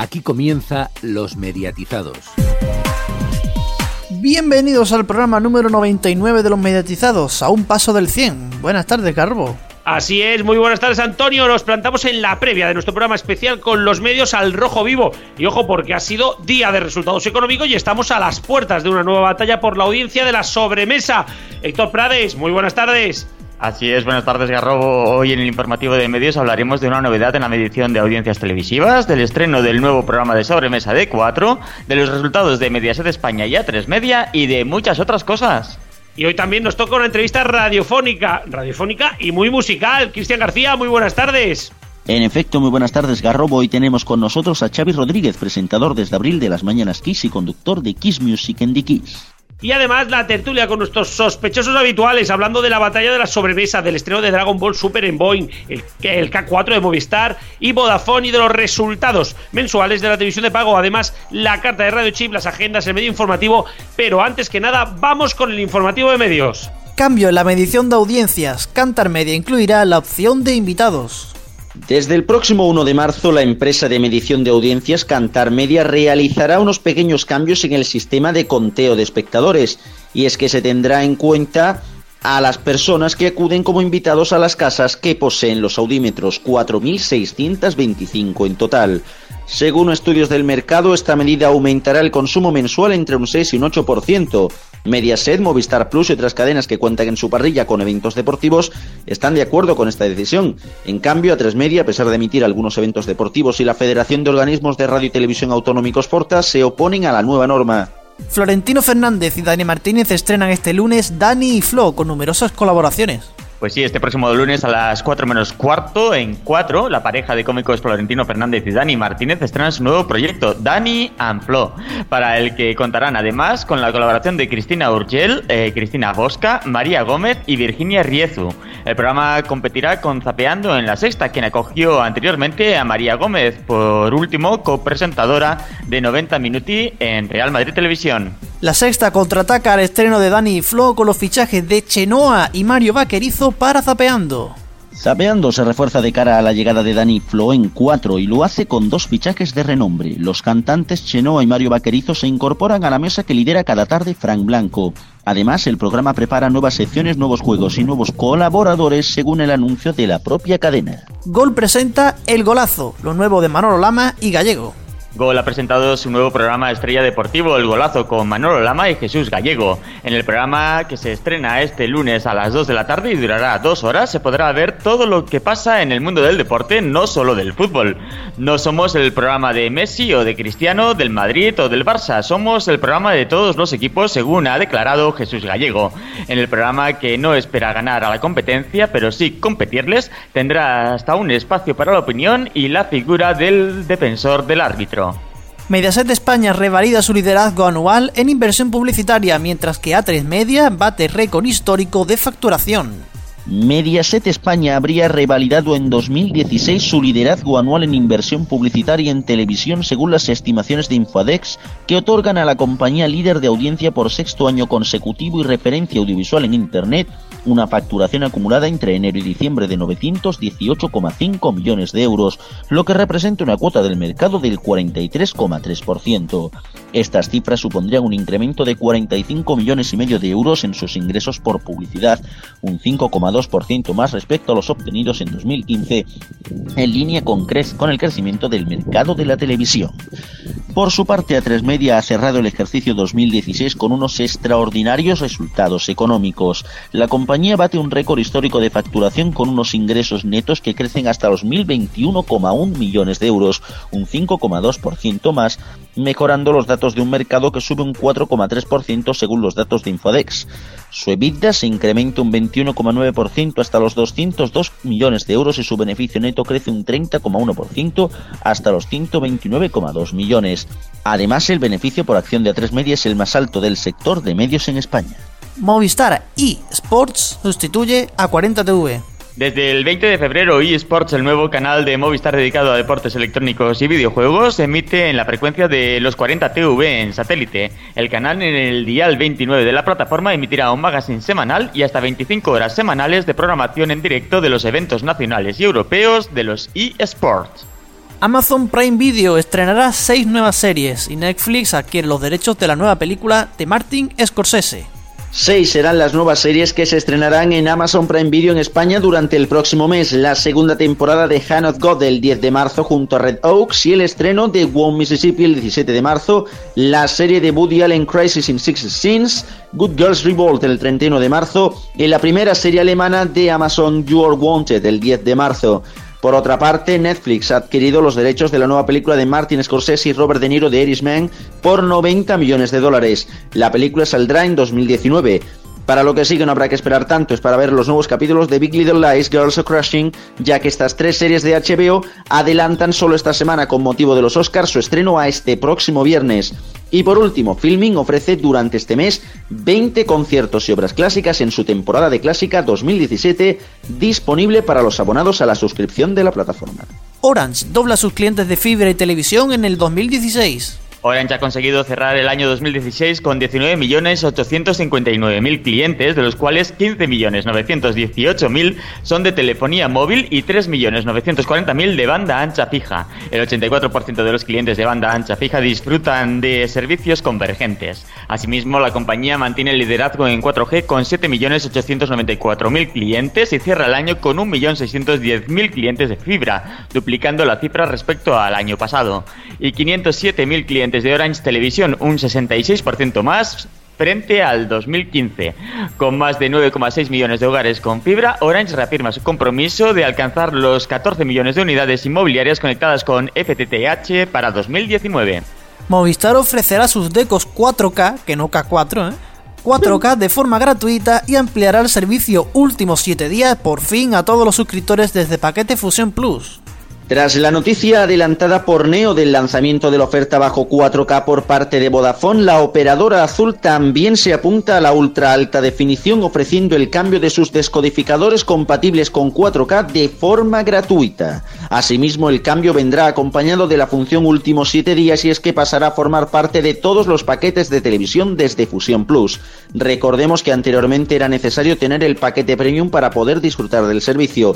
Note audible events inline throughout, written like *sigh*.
Aquí comienza Los Mediatizados. Bienvenidos al programa número 99 de Los Mediatizados, a un paso del 100. Buenas tardes, Garbo. Así es, muy buenas tardes Antonio, nos plantamos en la previa de nuestro programa especial con los medios al rojo vivo. Y ojo porque ha sido día de resultados económicos y estamos a las puertas de una nueva batalla por la audiencia de la sobremesa. Héctor Prades, muy buenas tardes. Así es, buenas tardes Garrobo. Hoy en el informativo de medios hablaremos de una novedad en la medición de audiencias televisivas, del estreno del nuevo programa de sobremesa de 4, de los resultados de Mediaset España y A3 Media y de muchas otras cosas. Y hoy también nos toca una entrevista radiofónica, radiofónica y muy musical. Cristian García, muy buenas tardes. En efecto, muy buenas tardes, Garrobo. Hoy tenemos con nosotros a Xavi Rodríguez, presentador desde abril de las Mañanas Kiss y conductor de Kiss Music en the Kiss. Y además la tertulia con nuestros sospechosos habituales, hablando de la batalla de la sobremesa, del estreno de Dragon Ball Super en Boeing, el, el, K4 de Movistar y Vodafone y de los resultados mensuales de la televisión de pago. Además, la carta de Radio Chip, las agendas, el medio informativo. Pero antes que nada, vamos con el informativo de medios. Cambio en la medición de audiencias. Cantar Media incluirá la opción de invitados. Desde el próximo 1 de marzo, la empresa de medición de audiencias Cantar Media realizará unos pequeños cambios en el sistema de conteo de espectadores, y es que se tendrá en cuenta a las personas que acuden como invitados a las casas que poseen los audímetros, 4.625 en total. Según estudios del mercado, esta medida aumentará el consumo mensual entre un 6 y un 8%. Mediaset, Movistar Plus y otras cadenas que cuentan en su parrilla con eventos deportivos están de acuerdo con esta decisión. En cambio, A3 Media, a pesar de emitir algunos eventos deportivos y la Federación de Organismos de Radio y Televisión Autonómicos Porta, se oponen a la nueva norma. Florentino Fernández y Dani Martínez estrenan este lunes Dani y Flo con numerosas colaboraciones. Pues sí, este próximo lunes a las 4 menos cuarto, en 4, la pareja de cómicos Florentino Fernández y Dani Martínez estrenan su nuevo proyecto, Dani and Flo, para el que contarán además con la colaboración de Cristina Urgel, eh, Cristina Bosca, María Gómez y Virginia Riezu. El programa competirá con Zapeando en la Sexta, quien acogió anteriormente a María Gómez, por último copresentadora de 90 Minuti en Real Madrid Televisión. La Sexta contraataca al estreno de Dani y Flo con los fichajes de Chenoa y Mario Vaquerizo para Zapeando. Zapeando se refuerza de cara a la llegada de Dani Flo en 4 y lo hace con dos fichajes de renombre. Los cantantes Chenoa y Mario Vaquerizo se incorporan a la mesa que lidera cada tarde Frank Blanco. Además, el programa prepara nuevas secciones, nuevos juegos y nuevos colaboradores según el anuncio de la propia cadena. Gol presenta El Golazo, lo nuevo de Manolo Lama y Gallego. Gol ha presentado su nuevo programa Estrella Deportivo, El Golazo, con Manolo Lama y Jesús Gallego. En el programa que se estrena este lunes a las 2 de la tarde y durará dos horas, se podrá ver todo lo que pasa en el mundo del deporte, no solo del fútbol. No somos el programa de Messi o de Cristiano, del Madrid o del Barça, somos el programa de todos los equipos, según ha declarado Jesús Gallego. En el programa que no espera ganar a la competencia, pero sí competirles, tendrá hasta un espacio para la opinión y la figura del defensor del árbitro. Mediaset España revalida su liderazgo anual en inversión publicitaria, mientras que A3 Media bate récord histórico de facturación. Mediaset España habría revalidado en 2016 su liderazgo anual en inversión publicitaria en televisión según las estimaciones de Infodex que otorgan a la compañía líder de audiencia por sexto año consecutivo y referencia audiovisual en Internet una facturación acumulada entre enero y diciembre de 918,5 millones de euros, lo que representa una cuota del mercado del 43,3%. Estas cifras supondrían un incremento de 45 millones y medio de euros en sus ingresos por publicidad, un 5,2% más respecto a los obtenidos en 2015, en línea con, con el crecimiento del mercado de la televisión. Por su parte, A3 Media ha cerrado el ejercicio 2016 con unos extraordinarios resultados económicos. La compañía bate un récord histórico de facturación con unos ingresos netos que crecen hasta los 1.021,1 millones de euros, un 5,2% más, mejorando los datos de un mercado que sube un 4,3% según los datos de Infodex. Su EBITDA se incrementa un 21,9% hasta los 202 millones de euros y su beneficio neto crece un 30,1% hasta los 129,2 millones. Además, el beneficio por acción de A3 Media es el más alto del sector de medios en España. Movistar eSports sustituye a 40TV. Desde el 20 de febrero, eSports, el nuevo canal de Movistar dedicado a deportes electrónicos y videojuegos, emite en la frecuencia de los 40 TV en satélite. El canal en el dial 29 de la plataforma emitirá un magazine semanal y hasta 25 horas semanales de programación en directo de los eventos nacionales y europeos de los eSports. Amazon Prime Video estrenará seis nuevas series y Netflix adquiere los derechos de la nueva película de Martin Scorsese. Seis serán las nuevas series que se estrenarán en Amazon Prime Video en España durante el próximo mes. La segunda temporada de Hand of God el 10 de marzo junto a Red Oaks y el estreno de One Mississippi el 17 de marzo. La serie de Woody Allen Crisis in Six Scenes, Good Girls Revolt el 31 de marzo y la primera serie alemana de Amazon You Are Wanted el 10 de marzo. Por otra parte, Netflix ha adquirido los derechos de la nueva película de Martin Scorsese y Robert De Niro de Irishman por 90 millones de dólares. La película saldrá en 2019. Para lo que sí que no habrá que esperar tanto es para ver los nuevos capítulos de Big Little Lies, Girls of Crushing, ya que estas tres series de HBO adelantan solo esta semana con motivo de los Oscars su estreno a este próximo viernes. Y por último, Filming ofrece durante este mes 20 conciertos y obras clásicas en su temporada de clásica 2017, disponible para los abonados a la suscripción de la plataforma. Orange dobla sus clientes de fibra y televisión en el 2016. Orange ha conseguido cerrar el año 2016 con 19.859.000 clientes, de los cuales 15.918.000 son de telefonía móvil y 3.940.000 de banda ancha fija. El 84% de los clientes de banda ancha fija disfrutan de servicios convergentes. Asimismo, la compañía mantiene el liderazgo en 4G con 7.894.000 clientes y cierra el año con 1.610.000 clientes de fibra, duplicando la cifra respecto al año pasado. Y 507.000 clientes de Orange Televisión, un 66% más frente al 2015. Con más de 9,6 millones de hogares con fibra, Orange reafirma su compromiso de alcanzar los 14 millones de unidades inmobiliarias conectadas con FTTH para 2019. Movistar ofrecerá sus decos 4K, que no K4, 4K ¿eh? de forma gratuita y ampliará el servicio últimos 7 días por fin a todos los suscriptores desde paquete Fusión Plus. Tras la noticia adelantada por Neo del lanzamiento de la oferta bajo 4K por parte de Vodafone, la operadora azul también se apunta a la ultra alta definición ofreciendo el cambio de sus descodificadores compatibles con 4K de forma gratuita. Asimismo, el cambio vendrá acompañado de la función últimos 7 días y es que pasará a formar parte de todos los paquetes de televisión desde Fusion Plus. Recordemos que anteriormente era necesario tener el paquete premium para poder disfrutar del servicio.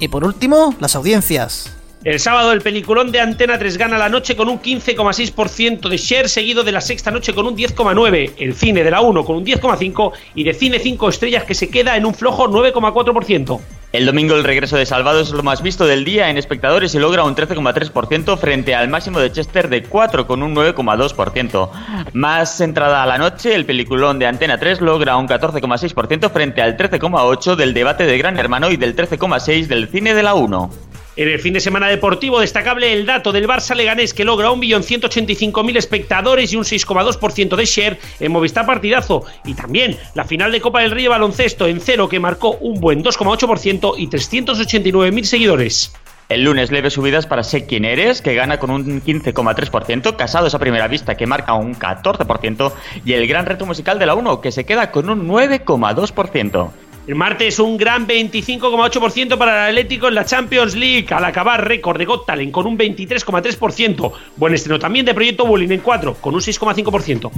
Y por último, las audiencias. El sábado el peliculón de Antena 3 gana la noche con un 15,6% de share, seguido de la sexta noche con un 10,9%, el cine de la 1 con un 10,5% y de cine 5 estrellas que se queda en un flojo 9,4%. El domingo el regreso de Salvados es lo más visto del día en espectadores y logra un 13,3% frente al máximo de Chester de 4 con un 9,2%. Más centrada a la noche, el peliculón de Antena 3 logra un 14,6% frente al 13,8% del debate de Gran Hermano y del 13,6% del cine de la 1. En el fin de semana deportivo, destacable el dato del Barça Leganés que logra 1.185.000 espectadores y un 6,2% de share en Movistar Partidazo. Y también la final de Copa del Río Baloncesto en cero que marcó un buen 2,8% y 389.000 seguidores. El lunes leves subidas para Sé quién eres, que gana con un 15,3%, Casados a primera vista, que marca un 14%, y el gran reto musical de la 1, que se queda con un 9,2%. El martes un gran 25,8% para el Atlético en la Champions League, al acabar récord de Got Talent con un 23,3%. Buen estreno también de Proyecto Bullying en 4, con un 6,5%.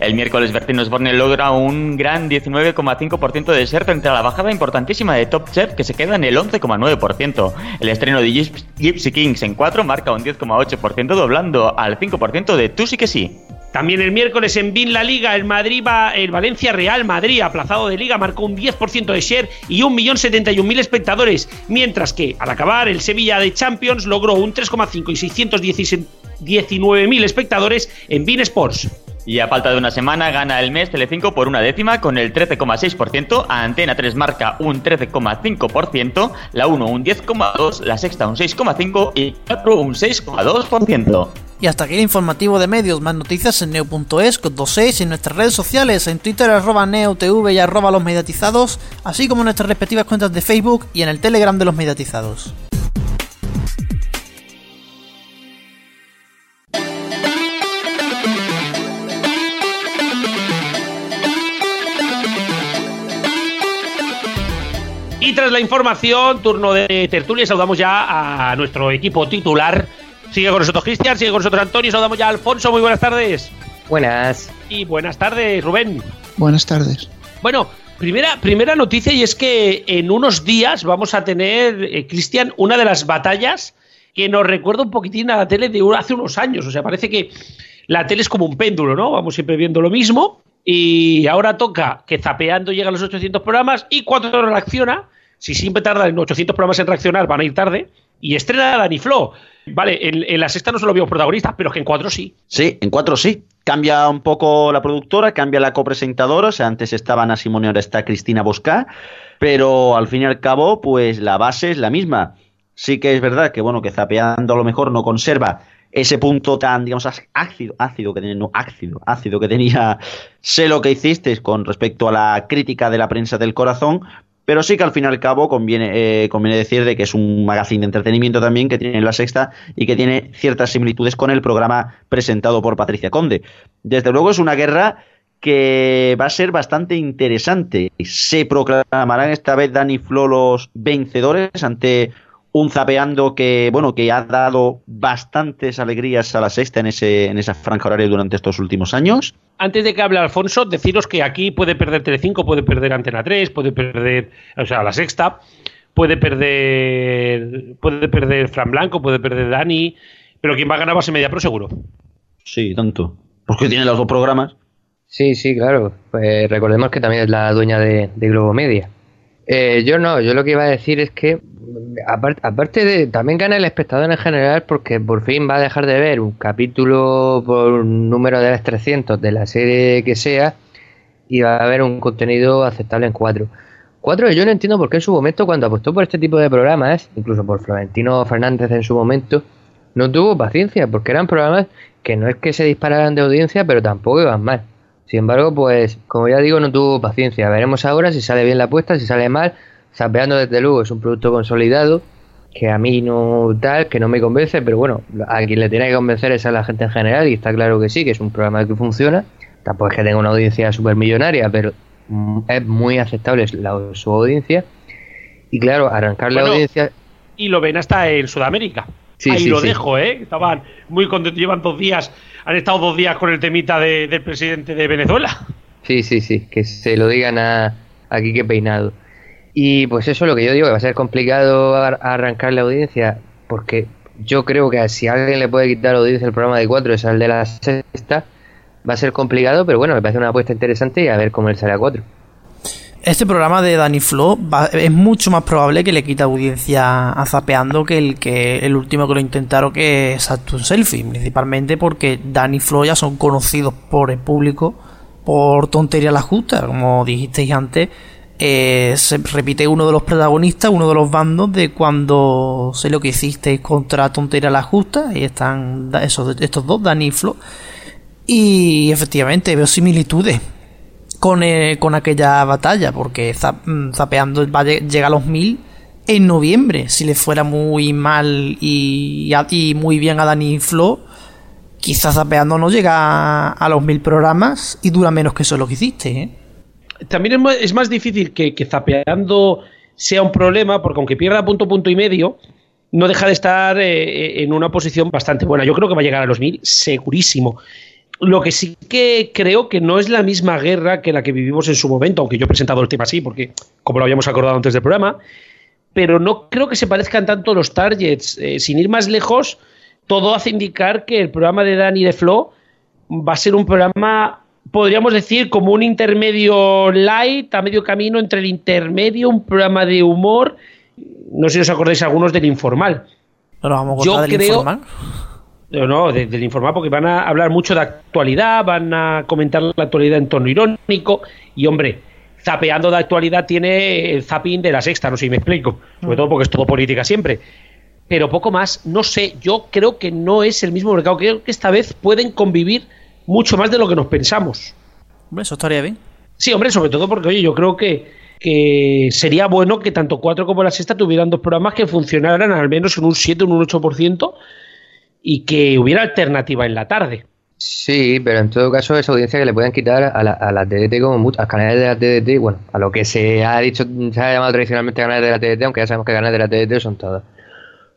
El miércoles Bertino Osborne logra un gran 19,5% de ser a la bajada importantísima de Top Chef que se queda en el 11,9%. El estreno de Gypsy Kings en 4 marca un 10,8% doblando al 5% de Tú sí que sí. También el miércoles en BIN La Liga, el Madrid va, el Valencia Real Madrid, aplazado de Liga, marcó un 10% de share y 1.071.000 espectadores, mientras que al acabar el Sevilla de Champions logró un 3,5 y 619.000 espectadores en BIN Sports. Y a falta de una semana gana el mes Telecinco por una décima con el 13,6%, a Antena 3 marca un 13,5%, la 1 un 10,2%, la sexta un 6,5% y 4 un 6,2%. Y hasta aquí el informativo de medios, más noticias en neo.es con 26 en nuestras redes sociales, en Twitter arroba neotv y arroba los mediatizados, así como en nuestras respectivas cuentas de Facebook y en el Telegram de los mediatizados. Y tras la información, turno de tertulia, saludamos ya a nuestro equipo titular Sigue con nosotros Cristian, sigue con nosotros Antonio, saludamos ya a Alfonso, muy buenas tardes. Buenas. Y buenas tardes, Rubén. Buenas tardes. Bueno, primera, primera noticia y es que en unos días vamos a tener, eh, Cristian, una de las batallas que nos recuerda un poquitín a la tele de hace unos años. O sea, parece que la tele es como un péndulo, ¿no? Vamos siempre viendo lo mismo y ahora toca que zapeando llega a los 800 programas y cuando reacciona, si siempre tardan 800 programas en reaccionar, van a ir tarde, y estrena Dani Flo. Vale, en, la sexta no se lo veo protagonista, pero que en cuatro sí. Sí, en cuatro sí. Cambia un poco la productora, cambia la copresentadora. O sea, antes estaba Ana Simone, ahora está Cristina Bosca. Pero al fin y al cabo, pues la base es la misma. Sí que es verdad que, bueno, que zapeando a lo mejor no conserva ese punto tan, digamos, ácido, ácido que tenía, no, ácido, ácido que tenía *laughs* sé lo que hiciste con respecto a la crítica de la prensa del corazón, pero sí que al fin y al cabo conviene, eh, conviene decir de que es un magazine de entretenimiento también que tiene la sexta y que tiene ciertas similitudes con el programa presentado por Patricia Conde. Desde luego es una guerra que va a ser bastante interesante. Se proclamarán esta vez Dani Flo los vencedores ante un zapeando que, bueno, que ha dado bastantes alegrías a la sexta en, ese, en esa franja horaria durante estos últimos años. Antes de que hable Alfonso, deciros que aquí puede perder Telecinco, puede perder Antena 3, puede perder, o sea, la sexta, puede perder, puede perder Fran Blanco, puede perder Dani, pero quien va a ganar va a ser Media Pro seguro. Sí, tanto. Porque tiene los dos programas. Sí, sí, claro. Pues recordemos que también es la dueña de, de Globo Media. Eh, yo no, yo lo que iba a decir es que, aparte, de, también gana el espectador en general porque por fin va a dejar de ver un capítulo por número de las 300 de la serie que sea y va a haber un contenido aceptable en cuatro. Cuatro, yo no entiendo por qué en su momento, cuando apostó por este tipo de programas, incluso por Florentino Fernández en su momento, no tuvo paciencia, porque eran programas que no es que se dispararan de audiencia, pero tampoco iban mal. Sin embargo, pues, como ya digo, no tuvo paciencia. Veremos ahora si sale bien la apuesta, si sale mal. Zapeando desde luego es un producto consolidado que a mí no tal, que no me convence, pero bueno, a quien le tiene que convencer es a la gente en general y está claro que sí, que es un programa que funciona. Tampoco es que tenga una audiencia millonaria, pero mm, es muy aceptable su audiencia. Y claro, arrancar la audiencia... Y lo ven hasta en Sudamérica. Ahí lo dejo, ¿eh? Estaban muy contentos, llevan dos días, han estado dos días con el temita del presidente de Venezuela. Sí, sí, sí, que se lo digan a, aquí que Peinado. Y pues eso es lo que yo digo, que va a ser complicado arrancar la audiencia, porque yo creo que si alguien le puede quitar audiencia al programa de cuatro, es al de la sexta, va a ser complicado, pero bueno, me parece una apuesta interesante y a ver cómo él sale a cuatro este programa de Danny Flo es mucho más probable que le quite audiencia a Zapeando que el que el último que lo intentaron que es Saturn Selfie, principalmente porque Danny Flo ya son conocidos por el público por tontería la justa, como dijisteis antes. Eh, se repite uno de los protagonistas, uno de los bandos de cuando sé lo que hicisteis contra Tontería la Justa, y están esos, estos dos, Danny y Flo. Y efectivamente veo similitudes con, eh, con aquella batalla, porque mm, Zapeando va a llega a los mil en noviembre. Si le fuera muy mal y, y muy bien a Dani Flo, quizás Zapeando no llega a, los mil programas y dura menos que eso lo que hiciste. ¿eh? También es más, difícil que, Zapeando sea un problema, porque aunque pierda punto, punto y medio, no deja de estar eh, en una posición bastante buena. Yo creo que va a llegar a los mil, segurísimo. Lo que sí que creo que no es la misma guerra que la que vivimos en su momento, aunque yo he presentado el tema así, porque como lo habíamos acordado antes del programa, pero no creo que se parezcan tanto los targets. Eh, sin ir más lejos, todo hace indicar que el programa de Dani de Flo va a ser un programa, podríamos decir, como un intermedio light, a medio camino entre el intermedio, un programa de humor. No sé si os acordáis algunos del informal. vamos a yo del creo, informal no, del informar, porque van a hablar mucho de actualidad, van a comentar la actualidad en tono irónico, y hombre, zapeando de actualidad tiene el zapping de la sexta, no sé si me explico, sobre mm. todo porque es todo política siempre. Pero poco más, no sé, yo creo que no es el mismo mercado, creo que esta vez pueden convivir mucho más de lo que nos pensamos. Hombre, eso estaría bien. Sí, hombre, sobre todo porque, oye, yo creo que, que sería bueno que tanto cuatro como la sexta tuvieran dos programas que funcionaran al menos en un 7 o un 8%, y que hubiera alternativa en la tarde. Sí, pero en todo caso esa audiencia que le pueden quitar a la, a la TDT como muchos, a canales de la TDT, bueno, a lo que se ha dicho, se ha llamado tradicionalmente canales de la TDT, aunque ya sabemos que canales de la TDT son todos.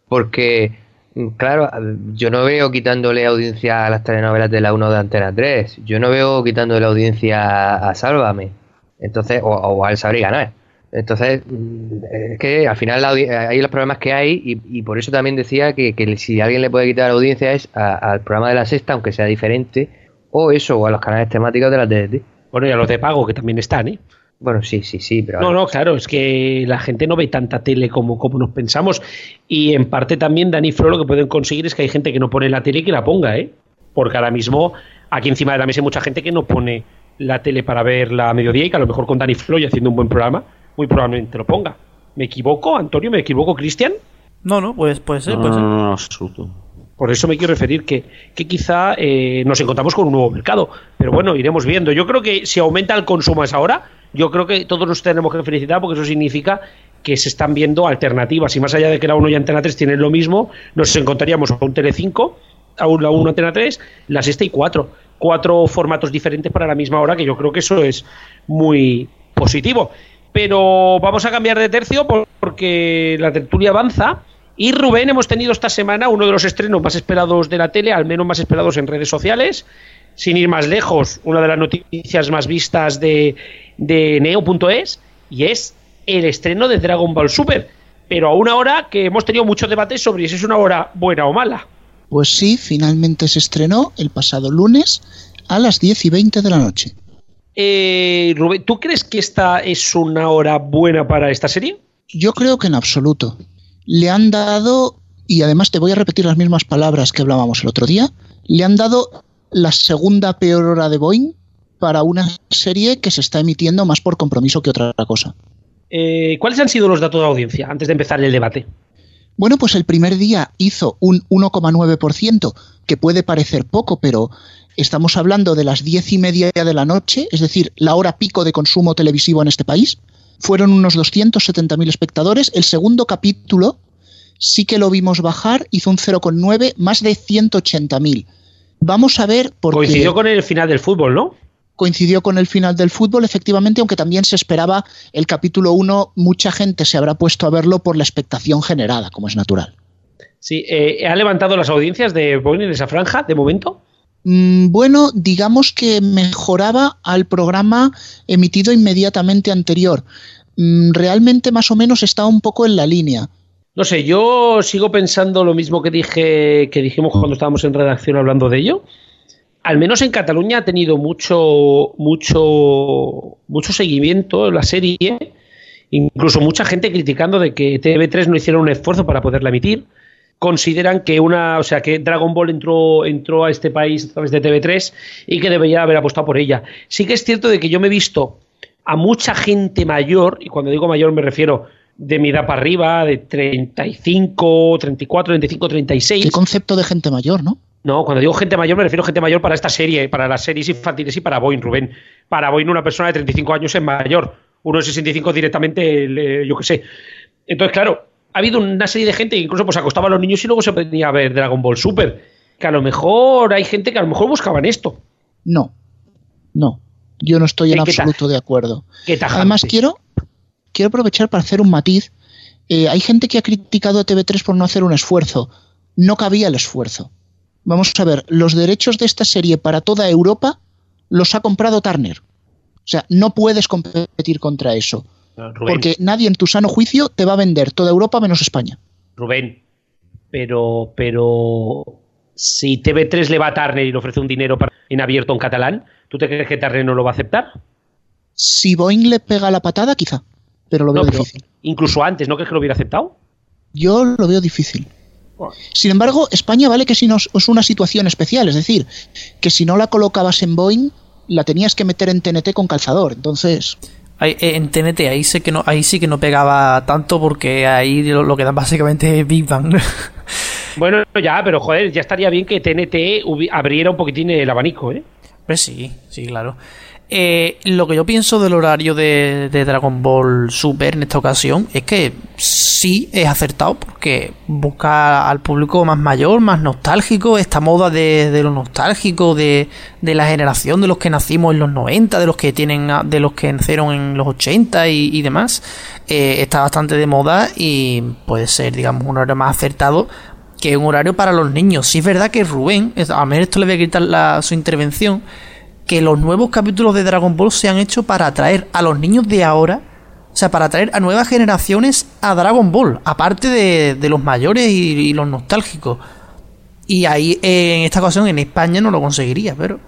Porque, claro, yo no veo quitándole audiencia a las telenovelas de la 1 de Antena 3, yo no veo quitándole audiencia a Sálvame, entonces, o, o al Saber Ganar. Entonces, es que al final hay los problemas que hay y, por eso también decía que, si alguien le puede quitar audiencia es al programa de la sexta, aunque sea diferente, o eso, o a los canales temáticos de la TDT. Bueno, y a los de pago que también están, ¿eh? Bueno, sí, sí, sí, pero... No, no, claro, es que la gente no ve tanta tele como, como nos pensamos. Y en parte también Dani Flo lo que pueden conseguir es que hay gente que no pone la tele y que la ponga, ¿eh? Porque ahora mismo aquí encima de la mesa hay mucha gente que no pone la tele para ver la mediodía y que a lo mejor con Dani Flo y haciendo un buen programa muy probablemente lo ponga. ¿Me equivoco, Antonio? ¿Me equivoco, Cristian? No, no, pues puede ser. Puede ser. No, no, absoluto. Por eso me quiero referir que, que quizá eh, nos encontramos con un nuevo mercado. Pero bueno, iremos viendo. Yo creo que si aumenta el consumo a esa hora, yo creo que todos nos tenemos que felicitar porque eso significa que se están viendo alternativas. Y más allá de que la 1 y Antena 3 tienen lo mismo, nos encontraríamos a un Tele5, a la 1 Antena 3, la sexta y 4. Cuatro formatos diferentes para la misma hora, que yo creo que eso es muy positivo. Pero vamos a cambiar de tercio porque la tertulia avanza. Y Rubén, hemos tenido esta semana uno de los estrenos más esperados de la tele, al menos más esperados en redes sociales. Sin ir más lejos, una de las noticias más vistas de, de Neo.es, y es el estreno de Dragon Ball Super. Pero a una hora que hemos tenido muchos debates sobre si es una hora buena o mala. Pues sí, finalmente se estrenó el pasado lunes a las 10 y 20 de la noche. Eh, Rubén, ¿tú crees que esta es una hora buena para esta serie? Yo creo que en absoluto. Le han dado, y además te voy a repetir las mismas palabras que hablábamos el otro día, le han dado la segunda peor hora de Boeing para una serie que se está emitiendo más por compromiso que otra cosa. Eh, ¿Cuáles han sido los datos de audiencia antes de empezar el debate? Bueno, pues el primer día hizo un 1,9%, que puede parecer poco, pero Estamos hablando de las diez y media de la noche, es decir, la hora pico de consumo televisivo en este país. Fueron unos 270.000 espectadores. El segundo capítulo sí que lo vimos bajar, hizo un 0,9, más de 180.000. Vamos a ver por Coincidió con el final del fútbol, ¿no? Coincidió con el final del fútbol, efectivamente, aunque también se esperaba el capítulo 1, mucha gente se habrá puesto a verlo por la expectación generada, como es natural. Sí, eh, ¿ha levantado las audiencias de Boeing en esa franja, de momento? Mm, bueno, digamos que mejoraba al programa emitido inmediatamente anterior. Mm, realmente más o menos está un poco en la línea. No sé, yo sigo pensando lo mismo que dije que dijimos cuando estábamos en redacción hablando de ello. Al menos en Cataluña ha tenido mucho mucho mucho seguimiento la serie, incluso mucha gente criticando de que TV3 no hiciera un esfuerzo para poderla emitir consideran que una, o sea, que Dragon Ball entró, entró a este país a través de TV3 y que debería haber apostado por ella. Sí que es cierto de que yo me he visto a mucha gente mayor, y cuando digo mayor me refiero de mi edad para arriba, de 35, 34, 35, 36. ¿Qué concepto de gente mayor, no? No, cuando digo gente mayor me refiero a gente mayor para esta serie, para las series infantiles y para Boeing, Rubén. Para Boeing una persona de 35 años es mayor, uno de 65 directamente, yo qué sé. Entonces, claro, ha habido una serie de gente que incluso pues acostaba a los niños y luego se venía a ver Dragon Ball Super. Que a lo mejor hay gente que a lo mejor buscaban esto. No, no. Yo no estoy en absoluto de acuerdo. Además, quiero, quiero aprovechar para hacer un matiz. Eh, hay gente que ha criticado a TV3 por no hacer un esfuerzo. No cabía el esfuerzo. Vamos a ver, los derechos de esta serie para toda Europa los ha comprado Turner. O sea, no puedes competir contra eso. Porque nadie en tu sano juicio te va a vender toda Europa menos España. Rubén, pero, pero si TV3 le va a Turner y le ofrece un dinero para, en abierto en catalán, ¿tú te crees que Turner no lo va a aceptar? Si Boeing le pega la patada, quizá, pero lo veo difícil. Incluso antes, ¿no crees que lo hubiera aceptado? Yo lo veo difícil. Sin embargo, España vale que si no es una situación especial, es decir, que si no la colocabas en Boeing, la tenías que meter en TNT con calzador. Entonces. Eh, en TNT ahí sé que no ahí sí que no pegaba tanto porque ahí lo, que dan básicamente es Big Bang. *laughs* Bueno, ya, pero joder, ya estaría bien que TNT abriera un poquitín el abanico, ¿eh? Pues sí, sí, claro. Eh, lo que yo pienso del horario de, Dragon Ball Super en esta ocasión es que sí es acertado porque busca al público más mayor, más nostálgico, esta moda de, lo nostálgico, de, la generación de los que nacimos en los 90, de los que tienen, de los que nacieron en los 80 y, demás, eh, está bastante de moda y puede ser, digamos, un horario más acertado que un horario para los niños. Sí es verdad que Rubén, a mí esto le voy a quitar su intervención, que los nuevos capítulos de Dragon Ball se han hecho para atraer a los niños de ahora sea, para atraer a nuevas generaciones a Dragon Ball, aparte de, los mayores y, los nostálgicos. Y ahí, en esta ocasión, en España no lo conseguiría, pero...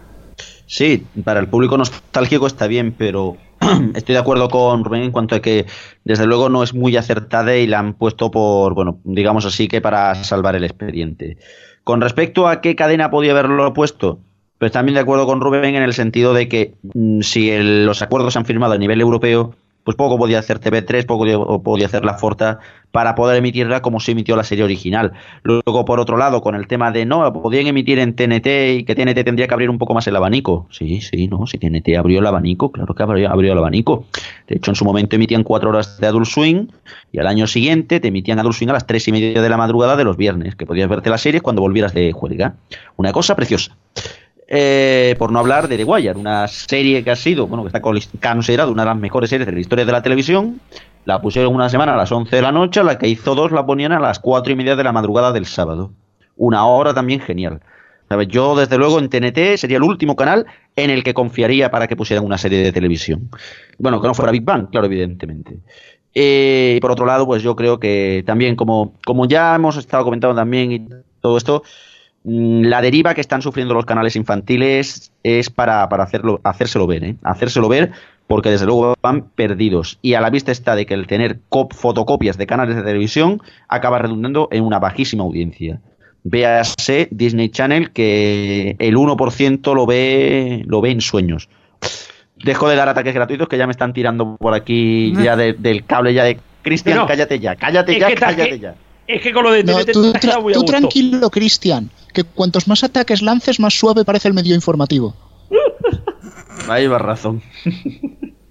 Sí, para el público nostálgico está bien, pero *clears throat* estoy de acuerdo con Rubén en cuanto a que desde luego no es muy acertada y la han puesto por, bueno, digamos así que para salvar el expediente. Con respecto a qué cadena podía haberlo puesto, pues también de acuerdo con Rubén en el sentido de que mm, si los acuerdos se han firmado a nivel europeo, pues poco podía hacer TV3, poco podía hacer la Forta para poder emitirla como se emitió la serie original. Luego, por otro lado, con el tema de no, podían emitir en TNT y que TNT tendría que abrir un poco más el abanico. Sí, sí, no, si TNT abrió el abanico, claro que abrió, abrió el abanico. De hecho, en su momento emitían cuatro horas de Adult Swing y al año siguiente te emitían Adult Swing a las tres y media de la madrugada de los viernes, que podías verte las series cuando volvieras de juerga. Una cosa preciosa. Eh, por no hablar de The Wire, una serie que ha sido, bueno, que está considerada una de las mejores series de la historia de la televisión. La pusieron una semana a las 11 de la noche, la que hizo dos la ponían a las cuatro y media de la madrugada del sábado. Una hora también genial. ¿Sabes? Yo, desde luego, en TNT sería el último canal en el que confiaría para que pusieran una serie de televisión. Bueno, que no fuera Big Bang, claro, evidentemente. Eh, y por otro lado, pues yo creo que también, como, como ya hemos estado comentando también y todo esto, la deriva que están sufriendo los canales infantiles es para, hacerlo, hacérselo ver, ¿eh? hacérselo ver porque desde luego van perdidos y a la vista está de que el tener fotocopias de canales de televisión acaba redundando en una bajísima audiencia. Véase Disney Channel que el 1% lo ve, lo ve en sueños. Dejo de dar ataques gratuitos que ya me están tirando por aquí ya del cable ya de Cristian, cállate ya, cállate ya, cállate ya. Es que con lo de tú, tú tranquilo, Cristian, que cuantos más ataques lances, más suave parece el medio informativo. *laughs* Ahí va razón.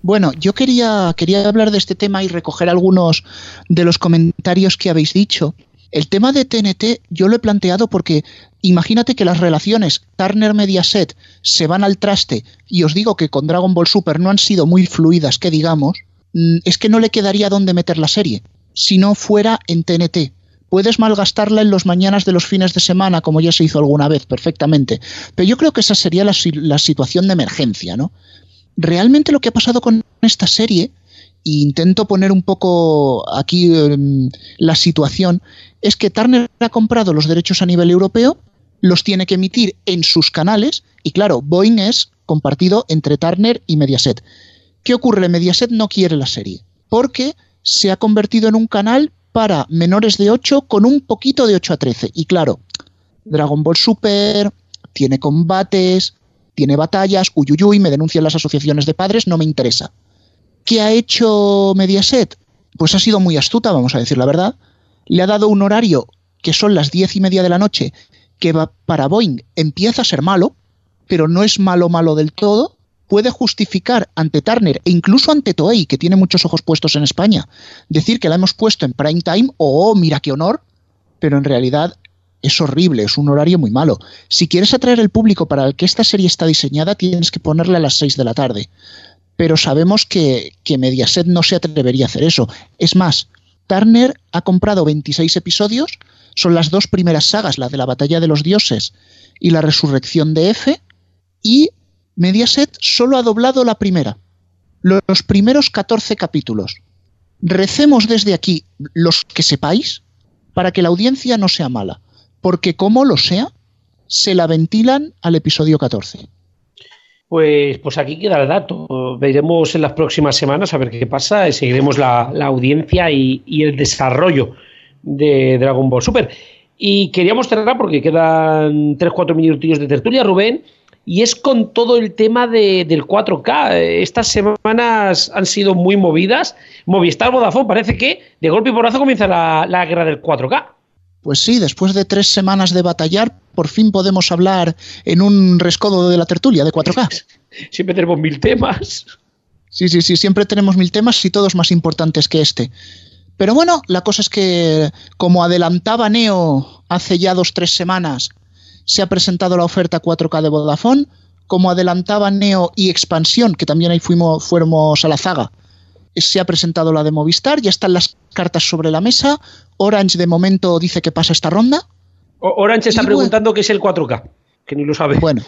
Bueno, yo quería, quería hablar de este tema y recoger algunos de los comentarios que habéis dicho. El tema de TNT yo lo he planteado porque imagínate que las relaciones Turner-Mediaset se van al traste y os digo que con Dragon Ball Super no han sido muy fluidas, que digamos, mm, es que no le quedaría dónde meter la serie si no fuera en TNT puedes malgastarla en los mañanas de los fines de semana, como ya se hizo alguna vez, perfectamente. Pero yo creo que esa sería la, situación de emergencia, ¿no? Realmente lo que ha pasado con esta serie, e intento poner un poco aquí em, la situación, es que Turner ha comprado los derechos a nivel europeo, los tiene que emitir en sus canales, y claro, Boeing es compartido entre Turner y Mediaset. ¿Qué ocurre? Mediaset no quiere la serie, porque se ha convertido en un canal para menores de 8 con un poquito de 8 a 13. Y claro, Dragon Ball Super tiene combates, tiene batallas, uyuyuy, me denuncian las asociaciones de padres, no me interesa. ¿Qué ha hecho Mediaset? Pues ha sido muy astuta, vamos a decir la verdad. Le ha dado un horario que son las diez y media de la noche, que va, para Boeing empieza a ser malo, pero no es malo malo del todo, puede justificar ante Turner e incluso ante Toei, que tiene muchos ojos puestos en España, decir que la hemos puesto en prime time, oh, mira qué honor, pero en realidad es horrible, es un horario muy malo. Si quieres atraer al público para el que esta serie está diseñada, tienes que ponerla a las 6 de la tarde. Pero sabemos que, que Mediaset no se atrevería a hacer eso. Es más, Turner ha comprado 26 episodios, son las dos primeras sagas, la de la Batalla de los Dioses y la Resurrección de F, y Mediaset solo ha doblado la primera, los primeros 14 capítulos. Recemos desde aquí, los que sepáis, para que la audiencia no sea mala, porque como lo sea, se la ventilan al episodio 14. Pues, pues aquí queda el dato. Veremos en las próximas semanas a ver qué pasa y seguiremos la, audiencia y, y, el desarrollo de Dragon Ball Super. Y queríamos cerrar porque quedan 3-4 minutillos de tertulia, Rubén y es con todo el tema de, del 4K. Estas semanas han sido muy movidas. Movistar Vodafone parece que de golpe y porrazo comienza la, la guerra del 4K. Pues sí, después de tres semanas de batallar, por fin podemos hablar en un rescodo de la tertulia de 4K. *laughs* siempre tenemos mil temas. Sí, sí, sí, siempre tenemos mil temas y todos más importantes que este. Pero bueno, la cosa es que, como adelantaba Neo hace ya dos, tres semanas, se ha presentado la oferta 4K de Vodafone, como adelantaba Neo y Expansión, que también ahí fuimos, fuimos a la zaga, se ha presentado la de Movistar, ya están las cartas sobre la mesa, Orange de momento dice que pasa esta ronda. Orange está preguntando qué es el 4K, que ni lo sabe. Bueno,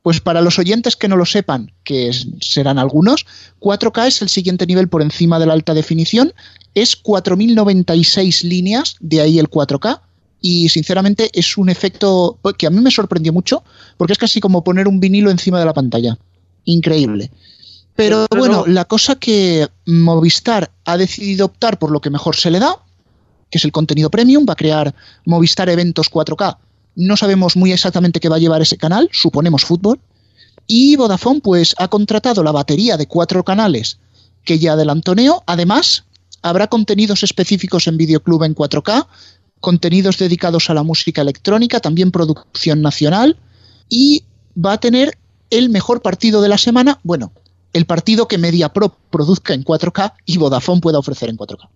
Pues para los oyentes que no lo sepan, que serán algunos, 4K es el siguiente nivel por encima de la alta definición, es 4096 líneas, de ahí el 4K, y sinceramente es un efecto que a mí me sorprendió mucho, porque es casi como poner un vinilo encima de la pantalla. Increíble. Pero bueno, la cosa que Movistar ha decidido optar por lo que mejor se le da, que es el contenido premium, va a crear Movistar Eventos 4K. No sabemos muy exactamente qué va a llevar ese canal, suponemos fútbol. Y Vodafone pues ha contratado la batería de cuatro canales que ya adelantó Neo. Además, habrá contenidos específicos en Videoclub en 4K, contenidos dedicados a la música electrónica, también producción nacional y va a tener el mejor partido de la semana, bueno, el partido que MediaPro produzca en 4K y Vodafone pueda ofrecer en 4K.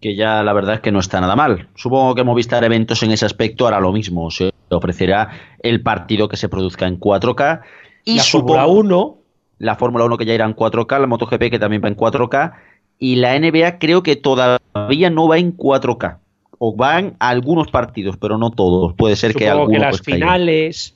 Que ya la verdad es que no está nada mal. Supongo que Movistar Eventos en ese aspecto hará lo mismo. Se ofrecerá el partido que se produzca en 4K. Y la Fórmula 1. La Fórmula 1 que ya irá en 4K, la MotoGP que también va en 4K. Y la NBA creo que todavía no va en 4K. O van algunos partidos, pero no todos. Puede ser que algunos. las pues finales.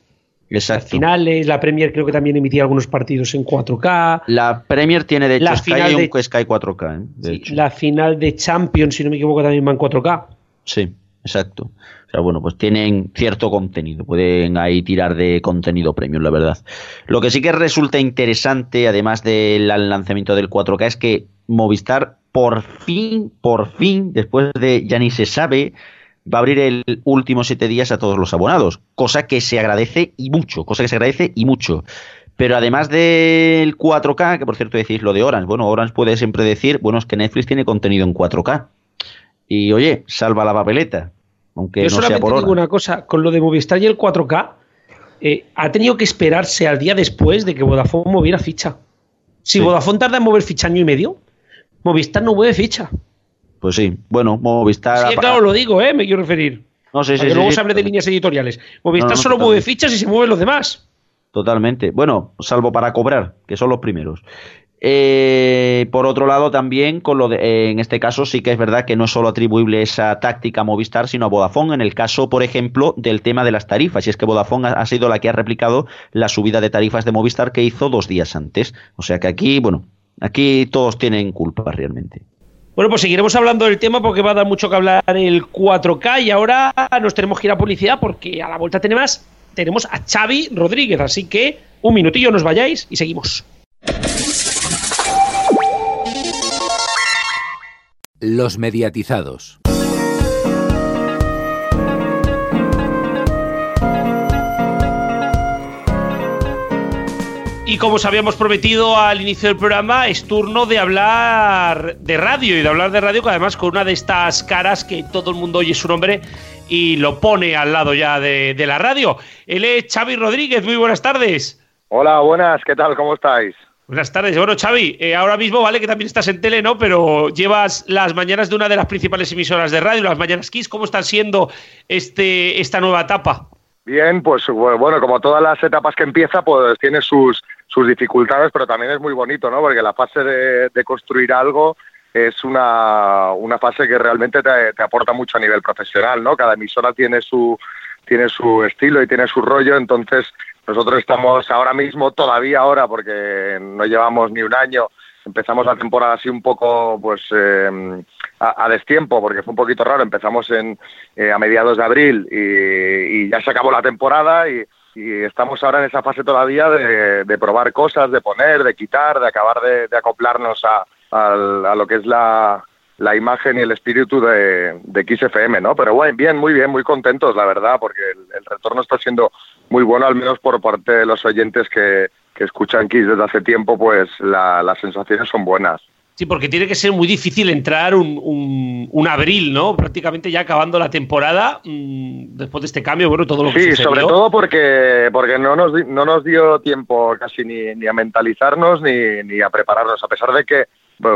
Exacto. finales, la Premier creo que también emitía algunos partidos en 4K. La Premier tiene de hecho la Sky final de, un Sky 4K. ¿eh? La final de Champions, si no me equivoco, también va en 4K. Sí, exacto. O sea, bueno, pues tienen cierto contenido, pueden ahí tirar de contenido premium, la verdad. Lo que sí que resulta interesante, además del lanzamiento del 4K, es que Movistar por fin, por fin, después de ya ni se sabe, va a abrir el último siete días a todos los abonados, cosa que se agradece y mucho, cosa que se agradece y mucho. Pero además del 4K, que por cierto decís lo de Orange, bueno, Orange puede siempre decir, bueno, es que Netflix tiene contenido en 4K. Y oye, salva la papeleta, aunque no sea por digo una cosa, con lo de Movistar y el 4K, eh, ha tenido que esperarse al día después de que Vodafone moviera ficha. Si Vodafone tarda en mover ficha año y medio, Movistar no mueve ficha. Pues sí, bueno, Movistar. Sí, claro, lo digo, ¿eh? Me quiero referir. No sé, sí, sí, luego se hable de líneas editoriales. Movistar solo mueve fichas y se mueven los demás. Totalmente. Bueno, salvo para cobrar, que son los primeros. Eh, por otro lado, también, de, en este caso, sí que es verdad que no es solo atribuible esa táctica a Movistar, sino a Vodafone, en el caso, por ejemplo, del tema de las tarifas. Y es que Vodafone ha sido la que ha replicado la subida de tarifas de Movistar que hizo dos días antes. O sea que aquí, bueno, aquí todos tienen culpa realmente. Bueno, pues seguiremos hablando del tema porque va a dar mucho que hablar el 4K y ahora nos tenemos que ir a publicidad porque a la vuelta tenemos, tenemos a Xavi Rodríguez. Así que un minutillo, nos vayáis y seguimos. Los mediatizados. Y como os habíamos prometido al inicio del programa, es turno de hablar de radio y de hablar de radio, que además con una de estas caras que todo el mundo oye su nombre y lo pone al lado ya de, la radio. Él es Xavi Rodríguez, muy buenas tardes. Hola, buenas, ¿qué tal? ¿Cómo estáis? Buenas tardes. Bueno, Xavi, eh, ahora mismo vale que también estás en tele, ¿no? Pero llevas las mañanas de una de las principales emisoras de radio, las Mañanas Kiss. ¿Cómo están siendo este, esta nueva etapa? Bien, pues bueno, como todas las etapas que empieza, pues tiene sus, sus dificultades, pero también es muy bonito, ¿no? Porque la fase de, construir algo es una, una fase que realmente te, aporta mucho a nivel profesional, ¿no? Cada emisora tiene su, tiene su estilo y tiene su rollo, entonces nosotros estamos ahora mismo, todavía ahora, porque no llevamos ni un año, empezamos la temporada así un poco pues eh, a, destiempo, porque fue un poquito raro, empezamos en, eh, a mediados de abril y, ya se acabó la temporada y estamos ahora en esa fase todavía de, probar cosas, de poner, de quitar, de acabar de, acoplarnos a, lo que es la, imagen y el espíritu de, de ¿no? Pero bueno, bien, muy bien, muy contentos, la verdad, porque el, retorno está siendo muy bueno, al menos por parte de los oyentes que, escuchan Kiss desde hace tiempo, pues las sensaciones son buenas. Sí, porque tiene que ser muy difícil entrar un, un, abril, ¿no? Prácticamente ya acabando la temporada, mm, después de este cambio, bueno, todo lo que Sí, sobre todo porque, porque no, nos, no nos dio tiempo casi ni, ni a mentalizarnos ni, ni, a prepararnos, a pesar de que,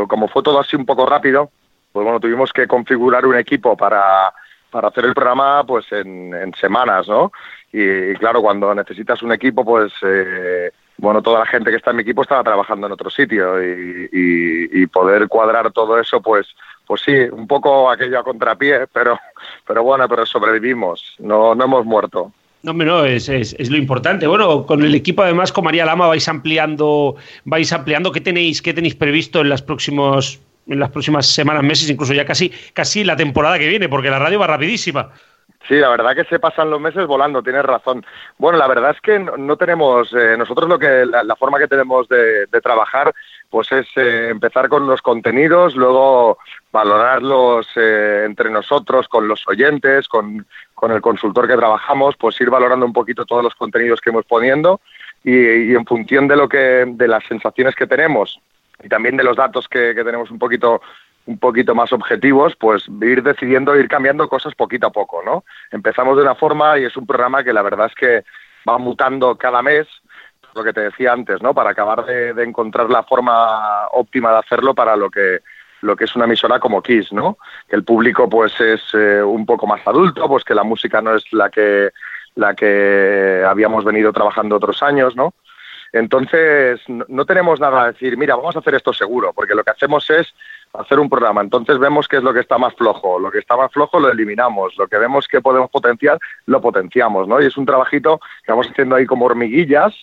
como fue todo así un poco rápido, pues bueno, tuvimos que configurar un equipo para, para hacer el programa pues en, en semanas, ¿no? Y, claro, cuando necesitas un equipo, pues... Eh, bueno, toda la gente que está en mi equipo estaba trabajando en otro sitio y, poder cuadrar todo eso, pues, pues sí, un poco aquello a contrapié, *laughs* pero, pero bueno, pero sobrevivimos, no, no hemos muerto. No, no, es, es, lo importante. Bueno, con el equipo además con María Lama vais ampliando, vais ampliando. ¿Qué tenéis, qué tenéis previsto en las próximos, en las próximas semanas, meses, incluso ya casi, casi la temporada que viene, porque la radio va rapidísima. Sí, la verdad que se pasan los meses volando, tienes razón. Bueno, la verdad es que no, tenemos, eh, nosotros lo que, la, forma que tenemos de, trabajar, pues es eh, empezar con los contenidos, luego valorarlos eh, entre nosotros, con los oyentes, con, con, el consultor que trabajamos, pues ir valorando un poquito todos los contenidos que hemos poniendo y, en función de lo que, de las sensaciones que tenemos y también de los datos que, que tenemos un poquito un poquito más objetivos, pues ir decidiendo, ir cambiando cosas poquito a poco, ¿no? Empezamos de una forma y es un programa que la verdad es que va mutando cada mes, lo que te decía antes, ¿no? Para acabar de, encontrar la forma óptima de hacerlo para lo que lo que es una emisora como Kiss, ¿no? Que el público pues es eh, un poco más adulto, pues que la música no es la que la que habíamos venido trabajando otros años, ¿no? Entonces, no tenemos nada a decir, mira, vamos a hacer esto seguro, porque lo que hacemos es hacer un programa. Entonces vemos qué es lo que está más flojo. Lo que está más flojo lo eliminamos. Lo que vemos que podemos potenciar, lo potenciamos, ¿no? Y es un trabajito que vamos haciendo ahí como hormiguillas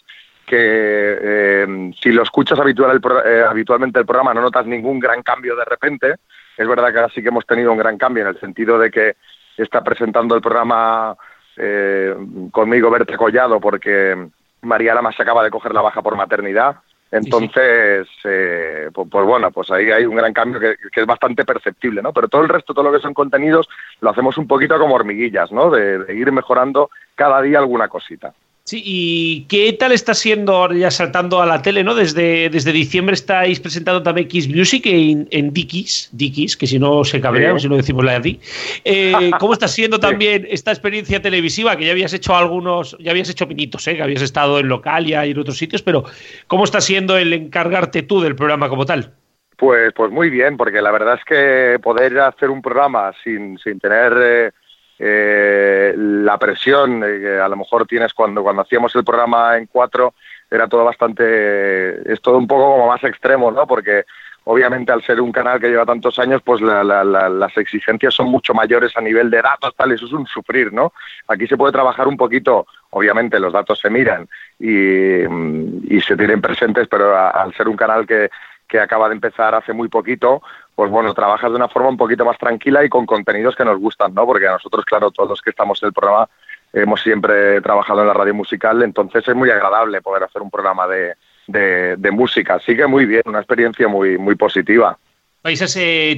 que eh, si lo escuchas habitual eh, habitualmente el programa no notas ningún gran cambio de repente. Es verdad que ahora sí que hemos tenido un gran cambio en el sentido de que está presentando el programa eh, conmigo Berta Collado porque María Lama se acaba de coger la baja por maternidad entonces, eh, pues, pues, bueno, pues ahí hay un gran cambio que, es bastante perceptible, ¿no? Pero todo el resto, todo lo que son contenidos, lo hacemos un poquito como hormiguillas, ¿no? de ir mejorando cada día alguna cosita. Sí, ¿y qué tal está siendo, ahora ya saltando a la tele, ¿no? Desde, desde diciembre estáis presentando también Kiss Music en, en Dickies, Dickies, que si no se cabrean, si no decimos la de ti. Eh, *laughs* ¿Cómo está siendo también esta experiencia televisiva? Que ya habías hecho algunos, ya habías hecho pinitos, ¿eh? Que habías estado en Localia y en otros sitios, pero ¿cómo está siendo el encargarte tú del programa como tal? Pues, pues muy bien, porque la verdad es que poder hacer un programa sin, sin tener... Eh, eh, la presión que a lo mejor tienes cuando, cuando hacíamos el programa en cuatro era todo bastante, es todo un poco como más extremo, ¿no? Porque obviamente al ser un canal que lleva tantos años, pues las exigencias son mucho mayores a nivel de datos, tal, eso es un sufrir, ¿no? Aquí se puede trabajar un poquito, obviamente los datos se miran y se tienen presentes, pero al ser un canal que, que acaba de empezar hace muy poquito, pues bueno, trabajas de una forma un poquito más tranquila y con contenidos que nos gustan, ¿no? Porque a nosotros, claro, todos los que estamos en el programa hemos siempre trabajado en la radio musical, entonces es muy agradable poder hacer un programa de, de, música. Así que muy bien, una experiencia muy, muy positiva. Vais a,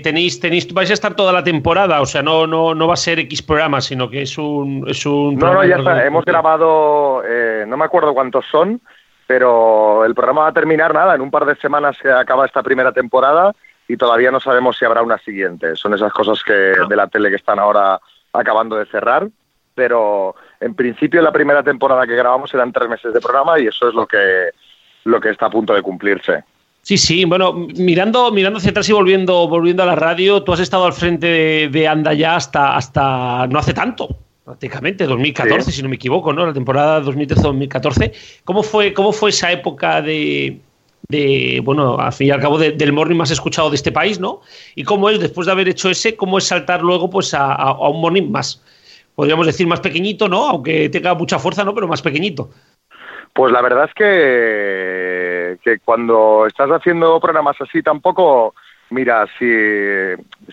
tenéis, tenéis, vais a estar toda la temporada, o sea, no, no, no va a ser X programa, sino que es un... Es un no, no, ya está, hemos grabado, eh, no me acuerdo cuántos son, pero el programa va a terminar nada, en un par de semanas se acaba esta primera temporada y todavía no sabemos si habrá una siguiente. Son esas cosas que de la tele que están ahora acabando de cerrar, pero en principio la primera temporada que grabamos eran tres meses de programa y eso es lo que, lo que está a punto de cumplirse. Sí, sí, bueno, mirando, mirando hacia atrás y volviendo, volviendo a la radio, tú has estado al frente de, de Anda ya hasta, hasta no hace tanto, prácticamente, 2014, si no me equivoco, ¿no? La temporada 2013-2014. ¿Cómo fue, ¿Cómo fue esa época de, de, bueno, al fin y al cabo del morning más escuchado de este país, ¿no? Y cómo es, después de haber hecho ese, cómo es saltar luego pues a, un morning más, podríamos decir más pequeñito, ¿no? Aunque tenga mucha fuerza, ¿no? Pero más pequeñito. Pues la verdad es que, que cuando estás haciendo programas así tampoco, mira, si,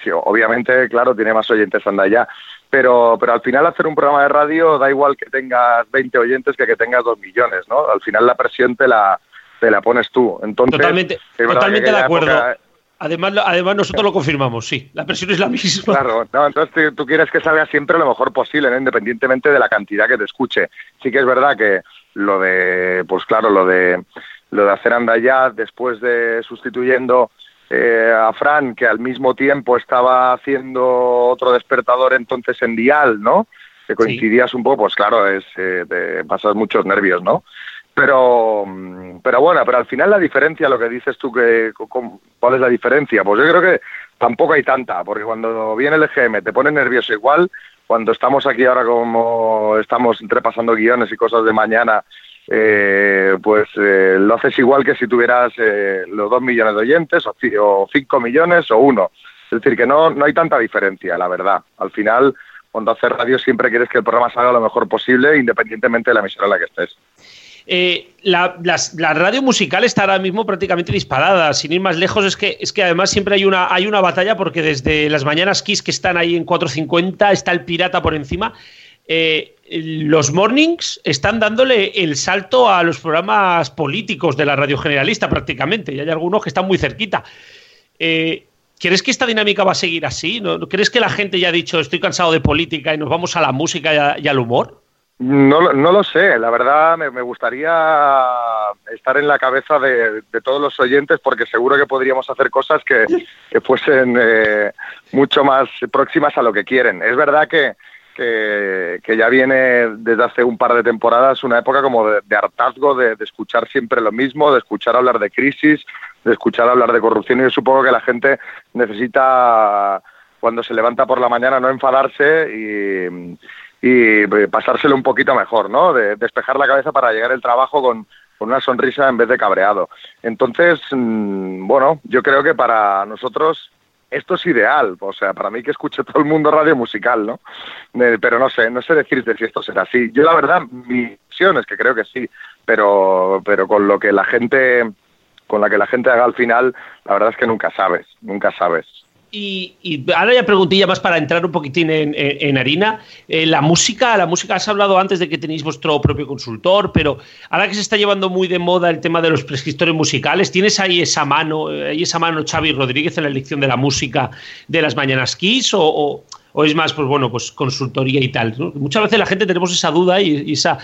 si obviamente, claro, tiene más oyentes anda ya, pero, pero al final hacer un programa de radio da igual que tengas 20 oyentes que que tengas 2 millones, ¿no? Al final la presión te la, te la pones tú. Entonces, totalmente, totalmente de acuerdo. Además, además, nosotros lo confirmamos, sí, la presión es la misma. Claro, no, entonces tú quieres que salga siempre lo mejor posible, independientemente de la cantidad que te escuche. Sí que es verdad que lo de, pues claro, lo de lo de hacer ya después de sustituyendo eh, a Fran, que al mismo tiempo estaba haciendo otro despertador entonces en Dial, ¿no? Que coincidías un poco, pues claro, es, eh, te pasas muchos nervios, ¿no? Pero, pero bueno, pero al final la diferencia, lo que dices tú, que, ¿cuál es la diferencia? Pues yo creo que tampoco hay tanta, porque cuando viene el EGM te pone nervioso igual, cuando estamos aquí ahora como estamos repasando guiones y cosas de mañana, eh, pues eh, lo haces igual que si tuvieras eh, los dos millones de oyentes o, cinco millones o uno. Es decir, que no, no hay tanta diferencia, la verdad. Al final, cuando haces radio siempre quieres que el programa salga lo mejor posible, independientemente de la emisora en la que estés. Eh, la, radio musical está ahora mismo prácticamente disparada. Sin ir más lejos, es que, es que además siempre hay una, hay una batalla porque desde las mañanas Kiss que están ahí en 4.50 está el pirata por encima. Eh, los mornings están dándole el salto a los programas políticos de la radio generalista prácticamente, y hay algunos que están muy cerquita. Eh, ¿Crees que esta dinámica va a seguir así? ¿No, ¿Crees que la gente ya ha dicho estoy cansado de política y nos vamos a la música y, al humor? No, lo sé, la verdad me, gustaría estar en la cabeza de, todos los oyentes porque seguro que podríamos hacer cosas que, fuesen eh, mucho más próximas a lo que quieren. Es verdad que, que, ya viene desde hace un par de temporadas una época como de, hartazgo, de, escuchar siempre lo mismo, de escuchar hablar de crisis, de escuchar hablar de corrupción y yo supongo que la gente necesita cuando se levanta por la mañana no enfadarse y, y pasárselo un poquito mejor, ¿no? De despejar la cabeza para llegar al trabajo con, con una sonrisa en vez de cabreado. Entonces, mm, bueno, yo creo que para nosotros esto es ideal, o sea, para mí que escuche todo el mundo radio musical, ¿no? pero no sé, no sé decirte si esto será así. Yo la verdad, mi visión es que creo que sí, pero, pero con lo que la gente, con la que la gente haga al final, la verdad es que nunca sabes, nunca sabes. Y, ahora ya preguntilla más para entrar un poquitín en, harina. Eh, la música, la música, has hablado antes de que tenéis vuestro propio consultor, pero ahora que se está llevando muy de moda el tema de los prescriptores musicales, ¿tienes ahí esa mano, eh, ahí esa mano Xavi Rodríguez en la elección de la música de las Mañanas Kiss o, es más, pues bueno, pues consultoría y tal? Muchas veces la gente tenemos esa duda y esa...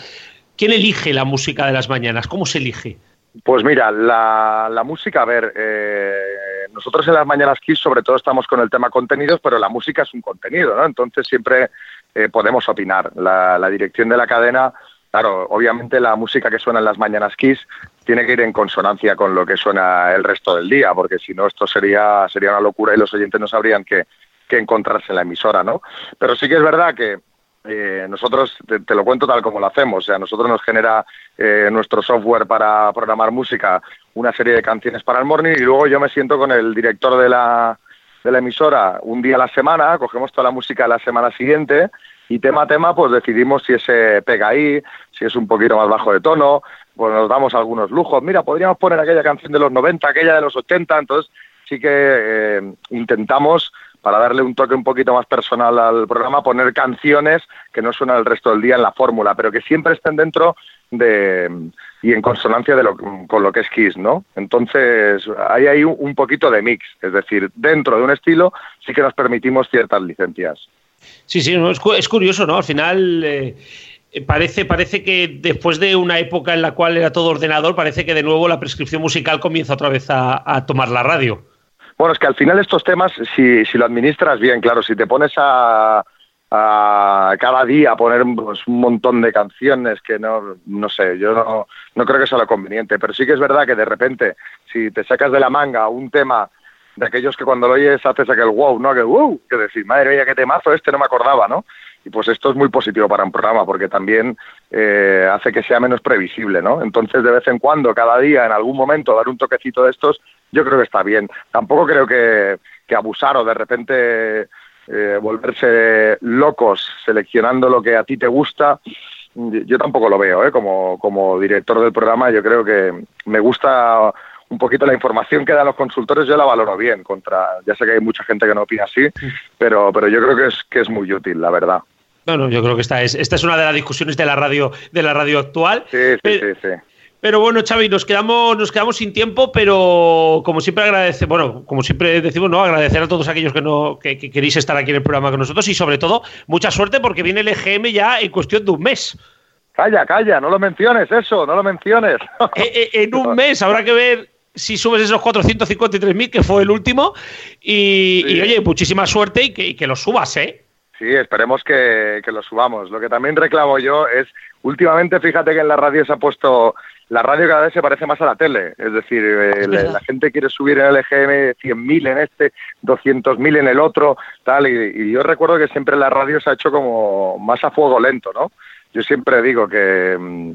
¿Quién elige la música de las mañanas? ¿Cómo se elige? Pues mira, la, la música, a ver, eh, nosotros en las Mañanas Kiss sobre todo estamos con el tema contenidos, pero la música es un contenido, ¿no? Entonces siempre eh, podemos opinar. La, la, dirección de la cadena, claro, obviamente la música que suena en las Mañanas Kiss tiene que ir en consonancia con lo que suena el resto del día, porque si no esto sería, sería una locura y los oyentes no sabrían qué, qué encontrarse en la emisora, ¿no? Pero sí que es verdad que eh, nosotros, te, lo cuento tal como lo hacemos, o sea, nosotros nos genera eh, nuestro software para programar música una serie de canciones para el morning y luego yo me siento con el director de la, de la emisora un día a la semana, cogemos toda la música de la semana siguiente y tema a tema pues decidimos si ese pega ahí, si es un poquito más bajo de tono, pues nos damos algunos lujos. Mira, podríamos poner aquella canción de los 90, aquella de los 80, entonces sí que eh, intentamos para darle un toque un poquito más personal al programa, poner canciones que no suenan el resto del día en la fórmula, pero que siempre estén dentro de y en consonancia de lo, con lo que es Kiss, ¿no? Entonces, hay ahí un poquito de mix, es decir, dentro de un estilo sí que nos permitimos ciertas licencias. Sí, sí, no, es, curioso, ¿no? Al final... Eh, parece, parece que después de una época en la cual era todo ordenador, parece que de nuevo la prescripción musical comienza otra vez a tomar la radio. Bueno, es que al final estos temas, si, si lo administras bien, claro, si te pones a, a cada día a poner pues, un montón de canciones que no, no sé, yo no, no creo que sea lo conveniente, pero sí que es verdad que de repente, si te sacas de la manga un tema de aquellos que cuando lo oyes haces aquel wow, ¿no? Que wow, que decir, madre mía, qué temazo este, no me acordaba, ¿no? Y pues esto es muy positivo para un programa porque también eh, hace que sea menos previsible, ¿no? Entonces, de vez en cuando, cada día, en algún momento, dar un toquecito de estos, yo creo que está bien. Tampoco creo que, abusar o de repente eh, volverse locos seleccionando lo que a ti te gusta, yo tampoco lo veo, ¿eh? Como, como director del programa, yo creo que me gusta un poquito la información que dan los consultores yo la valoro bien contra ya sé que hay mucha gente que no opina así pero pero yo creo que es que es muy útil la verdad bueno, yo creo que esta es, esta es una de las discusiones de la radio, de la radio actual. Sí, sí, sí, sí. Pero bueno, Xavi, nos quedamos, nos quedamos sin tiempo, pero como siempre agradece, bueno, como siempre decimos, ¿no? Agradecer a todos aquellos que no, que, queréis estar aquí en el programa con nosotros y sobre todo, mucha suerte porque viene el EGM ya en cuestión de un mes. Calla, calla, no lo menciones eso, no lo menciones. *laughs* Eh, eh, en un mes habrá que ver si subes esos 453.000, que fue el último, y, oye, muchísima suerte y que, y que lo subas, ¿eh? Sí, esperemos que, que, lo subamos. Lo que también reclamo yo es, últimamente fíjate que en la radio se ha puesto, la radio cada vez se parece más a la tele. Es decir, eh, la, gente quiere subir en el EGM 100.000 en este, 200.000 en el otro, tal. Y, yo recuerdo que siempre la radio se ha hecho como más a fuego lento, ¿no? Yo siempre digo que, mm,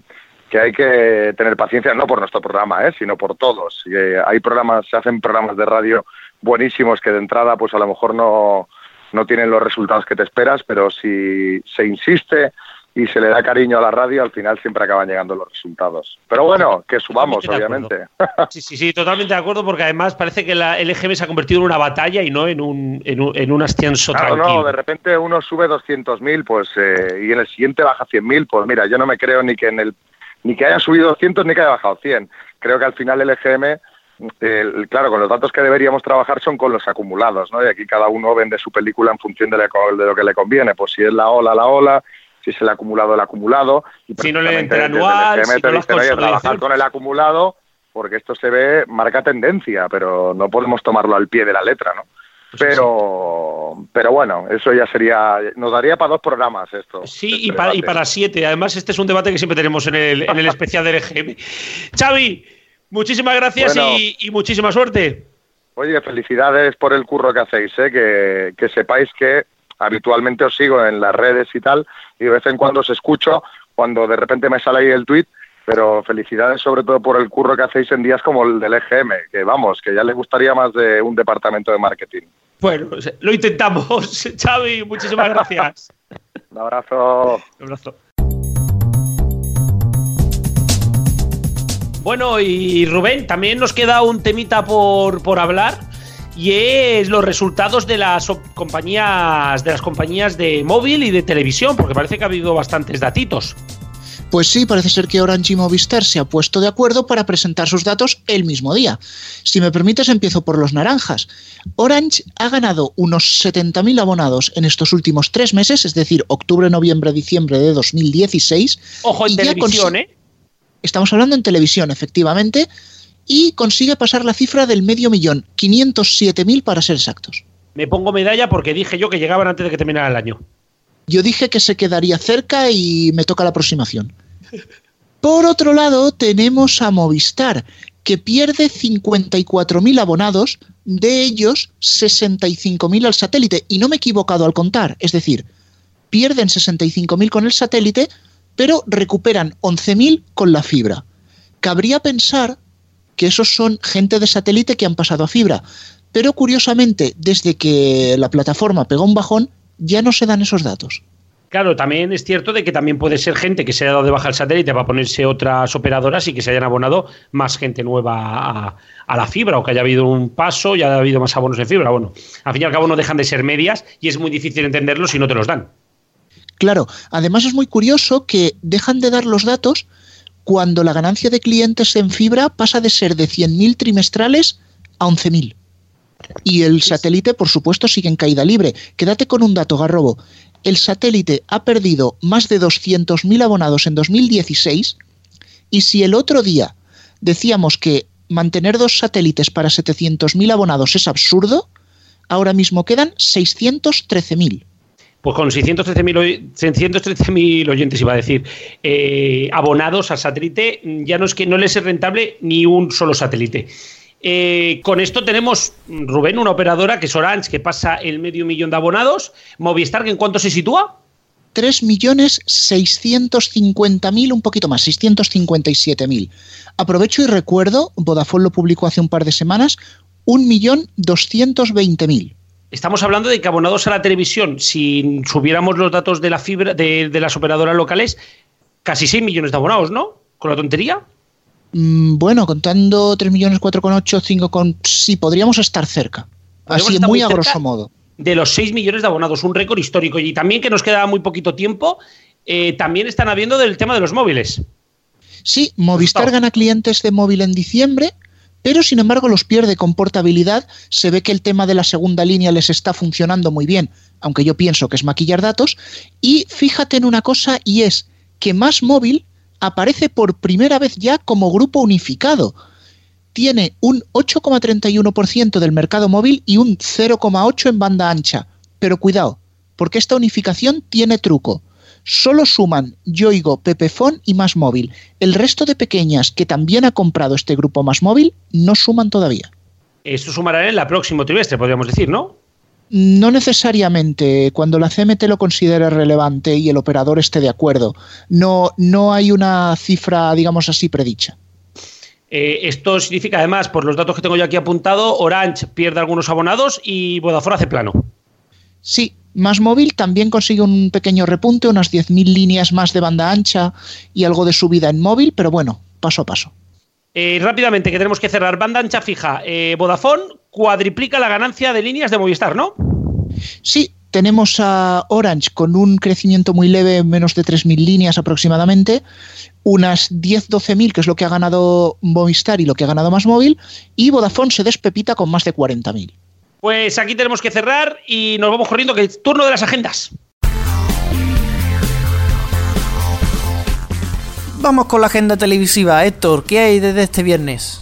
que hay que tener paciencia, no por nuestro programa, ¿eh? sino por todos. Y, hay programas, se hacen programas de radio buenísimos que de entrada, pues a lo mejor no no tienen los resultados que te esperas, pero si se insiste y se le da cariño a la radio, al final siempre acaban llegando los resultados. Pero bueno, que subamos, obviamente. *laughs* Sí, sí, sí, totalmente de acuerdo, porque además parece que la LGM se ha convertido en una batalla y no en un, en un, en un ascenso claro, tranquilo. No, de repente uno sube 200.000 pues, eh, y en el siguiente baja 100.000, pues mira, yo no me creo ni que en el ni que haya subido 200 ni que haya bajado 100. Creo que al final el LGM claro, con los datos que deberíamos trabajar son con los acumulados, ¿no? Y aquí cada uno vende su película en función de, lo que le conviene. Pues si es la ola, la ola, si es el acumulado, el acumulado. Y si no le entra anual, si no trabajar con el acumulado, porque esto se ve, marca tendencia, pero no podemos tomarlo al pie de la letra, ¿no? Pues pero, pero bueno, eso ya sería, nos daría para dos programas esto. Sí, este y, para, y para siete. Además, este es un debate que siempre tenemos en el, en el *laughs* especial del EGM. Xavi, Muchísimas gracias y, muchísima suerte. Oye, felicidades por el curro que hacéis, ¿eh? que, sepáis que habitualmente os sigo en las redes y tal, y de vez en cuando os escucho cuando de repente me sale ahí el tweet, pero felicidades sobre todo por el curro que hacéis en días como el del EGM, que vamos, que ya le gustaría más de un departamento de marketing. Bueno, lo intentamos. *laughs* Xavi, muchísimas gracias. un abrazo. Un abrazo. Bueno, y Rubén, también nos queda un temita por, por hablar y es los resultados de las compañías de las compañías de móvil y de televisión, porque parece que ha habido bastantes datitos. Pues sí, parece ser que Orange y Movistar se ha puesto de acuerdo para presentar sus datos el mismo día. Si me permites, empiezo por los naranjas. Orange ha ganado unos 70.000 abonados en estos últimos tres meses, es decir, octubre, noviembre, diciembre de 2016. Ojo en televisión, ¿eh? Estamos hablando en televisión, efectivamente, y consigue pasar la cifra del medio millón, 507.000 para ser exactos. Me pongo medalla porque dije yo que llegaban antes de que terminara el año. Yo dije que se quedaría cerca y me toca la aproximación. Por otro lado, tenemos a Movistar, que pierde 54.000 abonados, de ellos 65.000 al satélite. Y no me he equivocado al contar, es decir, pierden 65.000 con el satélite, pero recuperan 11.000 con la fibra. Cabría pensar que esos son gente de satélite que han pasado a fibra, pero curiosamente, desde que la plataforma pegó un bajón, ya no se dan esos datos. Claro, también es cierto de que también puede ser gente que se haya dado de baja el satélite para ponerse otras operadoras y que se hayan abonado más gente nueva a, la fibra o que haya habido un paso y haya habido más abonos de fibra. Bueno, al fin y al cabo no dejan de ser medias y es muy difícil entenderlo si no te los dan. Claro, además es muy curioso que dejan de dar los datos cuando la ganancia de clientes en fibra pasa de ser de 100.000 trimestrales a 11.000. Y el satélite, por supuesto, sigue en caída libre. Quédate con un dato, Garrobo. El satélite ha perdido más de 200.000 abonados en 2016 y si el otro día decíamos que mantener dos satélites para 700.000 abonados es absurdo, ahora mismo quedan 613.000 pues con 613.000 oyentes, iba a decir, eh, abonados al satélite, ya no es que no les es rentable ni un solo satélite. Eh, con esto tenemos, Rubén, una operadora que es Orange, que pasa el medio millón de abonados. Movistar, ¿en cuánto se sitúa? 3.650.000, un poquito más, 657.000. Aprovecho y recuerdo, Vodafone lo publicó hace un par de semanas, 1.220.000. Estamos hablando de que abonados a la televisión, si subiéramos los datos de la fibra de, las operadoras locales, casi 6 millones de abonados, ¿no? Con la tontería. Mm, bueno, contando 3 millones, 4,8, 5 con... Sí, podríamos estar cerca. Así, muy, a grosso modo. De los 6 millones de abonados, un récord histórico. Y también que nos queda muy poquito tiempo, eh, también están habiendo del tema de los móviles. Sí, Movistar gana clientes de móvil en diciembre, pero sin embargo los pierde con portabilidad. Se ve que el tema de la segunda línea les está funcionando muy bien, aunque yo pienso que es maquillar datos. Y fíjate en una cosa y es que Más Móvil aparece por primera vez ya como grupo unificado. Tiene un 8,31% del mercado móvil y un 0,8% en banda ancha. Pero cuidado, porque esta unificación tiene truco solo suman Yoigo, Pepefon y Más Móvil. El resto de pequeñas que también ha comprado este grupo Más Móvil no suman todavía. Esto sumará en el próximo trimestre, podríamos decir, ¿no? No necesariamente cuando la CMT lo considere relevante y el operador esté de acuerdo. No, no hay una cifra, digamos así, predicha. Eh, esto significa además, por los datos que tengo yo aquí apuntado, Orange pierde algunos abonados y Vodafone hace plano. Sí, más móvil también consigue un pequeño repunte, unas 10.000 líneas más de banda ancha y algo de subida en móvil, pero bueno, paso a paso. Eh, rápidamente, que tenemos que cerrar. Banda ancha fija. Eh, Vodafone cuadriplica la ganancia de líneas de Movistar, ¿no? Sí, tenemos a Orange con un crecimiento muy leve, menos de 3.000 líneas aproximadamente, unas 10-12.000, que es lo que ha ganado Movistar y lo que ha ganado más móvil, y Vodafone se despepita con más de 40.000. Pues aquí tenemos que cerrar y nos vamos corriendo, que es turno de las agendas. Vamos con la agenda televisiva. Héctor, ¿qué hay desde este viernes?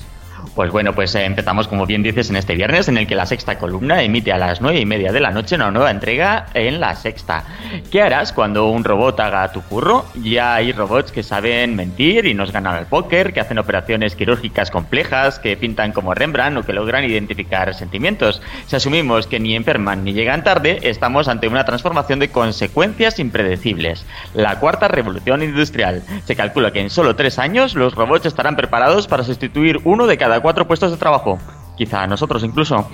Pues bueno, pues eh, empezamos como bien dices en este viernes en el que la sexta columna emite a las nueve y media de la noche una nueva entrega en la sexta. ¿Qué harás cuando un robot haga tu curro? Ya hay robots que saben mentir y nos ganan al póker, que hacen operaciones quirúrgicas complejas, que pintan como Rembrandt o que logran identificar sentimientos. Si asumimos que ni enferman ni llegan tarde, estamos ante una transformación de consecuencias impredecibles. La cuarta revolución industrial. Se calcula que en solo tres años los robots estarán preparados para sustituir uno de cada cuatro puestos de trabajo. Quizá nosotros incluso.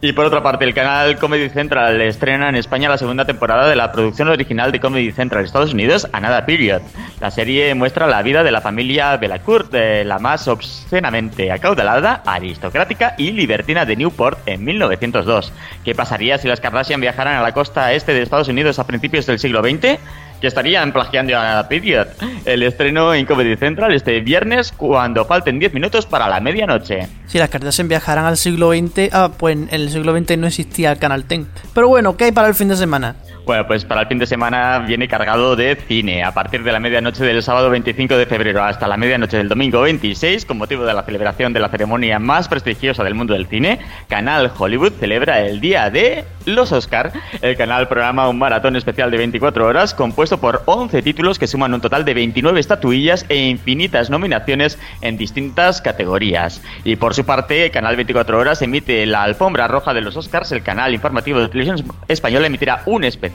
Y por otra parte, el canal Comedy Central estrena en España la segunda temporada de la producción original de Comedy Central Estados Unidos, Another Period. La serie muestra la vida de la familia Bellacourt, de la más obscenamente acaudalada, aristocrática y libertina de Newport en 1902. ¿Qué pasaría si las Kardashian viajaran a la costa este de Estados Unidos a principios del siglo XX? Que estarían plagiando a Period. El estreno en Comedy Central este viernes cuando falten 10 minutos para la medianoche. Si las Kardashian viajaran al siglo XX, ah, pues en el siglo XX no existía el Canal Ten. Pero bueno, ¿qué hay para el fin de semana? Bueno, pues para el fin de semana viene cargado de cine. A partir de la medianoche del sábado 25 de febrero hasta la medianoche del domingo 26, con motivo de la celebración de la ceremonia más prestigiosa del mundo del cine, Canal Hollywood celebra el día de los Oscar. El canal programa un maratón especial de 24 horas compuesto por 11 títulos que suman un total de 29 estatuillas e infinitas nominaciones en distintas categorías. Y por su parte, Canal 24 Horas emite la alfombra roja de los Oscars. El canal informativo de televisión española emitirá un especial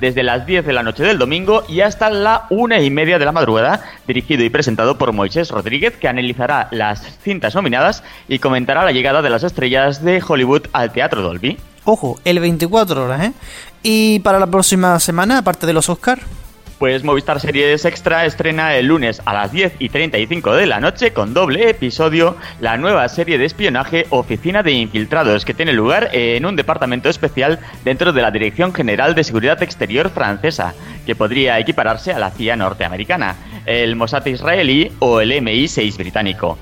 desde las 10 de la noche del domingo y hasta la una y media de la madrugada, dirigido y presentado por Moisés Rodríguez, que analizará las cintas nominadas y comentará la llegada de las estrellas de Hollywood al Teatro Dolby. Ojo, el 24 horas, ¿eh? Y para la próxima semana, aparte de los Oscars. Pues Movistar Series Extra estrena el lunes a las 10 y 35 de la noche con doble episodio la nueva serie de espionaje Oficina de Infiltrados que tiene lugar en un departamento especial dentro de la Dirección General de Seguridad Exterior francesa, que podría equipararse a la CIA norteamericana, el Mossad israelí o el MI6 británico.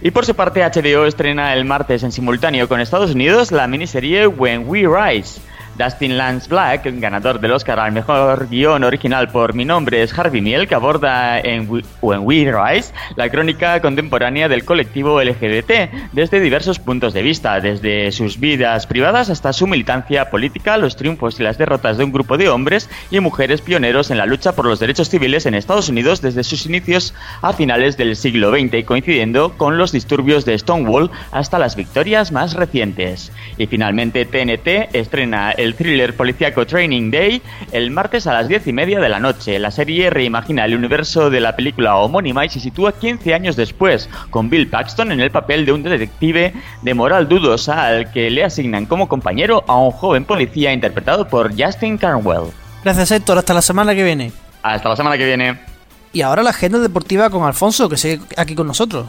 Y por su parte, HBO estrena el martes en simultáneo con Estados Unidos la miniserie When We Rise Dustin Lance Black, ganador del Oscar al mejor guion original por Mi nombre es Harvey Miel, que aborda en When We Rise la crónica contemporánea del colectivo LGBT desde diversos puntos de vista, desde sus vidas privadas hasta su militancia política, los triunfos y las derrotas de un grupo de hombres y mujeres pioneros en la lucha por los derechos civiles en Estados Unidos desde sus inicios a finales del siglo XX, coincidiendo con los disturbios de Stonewall hasta las victorias más recientes. Y finalmente TNT estrena el el thriller policíaco Training Day el martes a las 10 y media de la noche. La serie reimagina el universo de la película homónima y se sitúa 15 años después, con Bill Paxton en el papel de un detective de moral dudosa al que le asignan como compañero a un joven policía interpretado por Justin Carnwell. Gracias Héctor, hasta la semana que viene. Hasta la semana que viene. Y ahora la agenda deportiva con Alfonso, que sigue aquí con nosotros.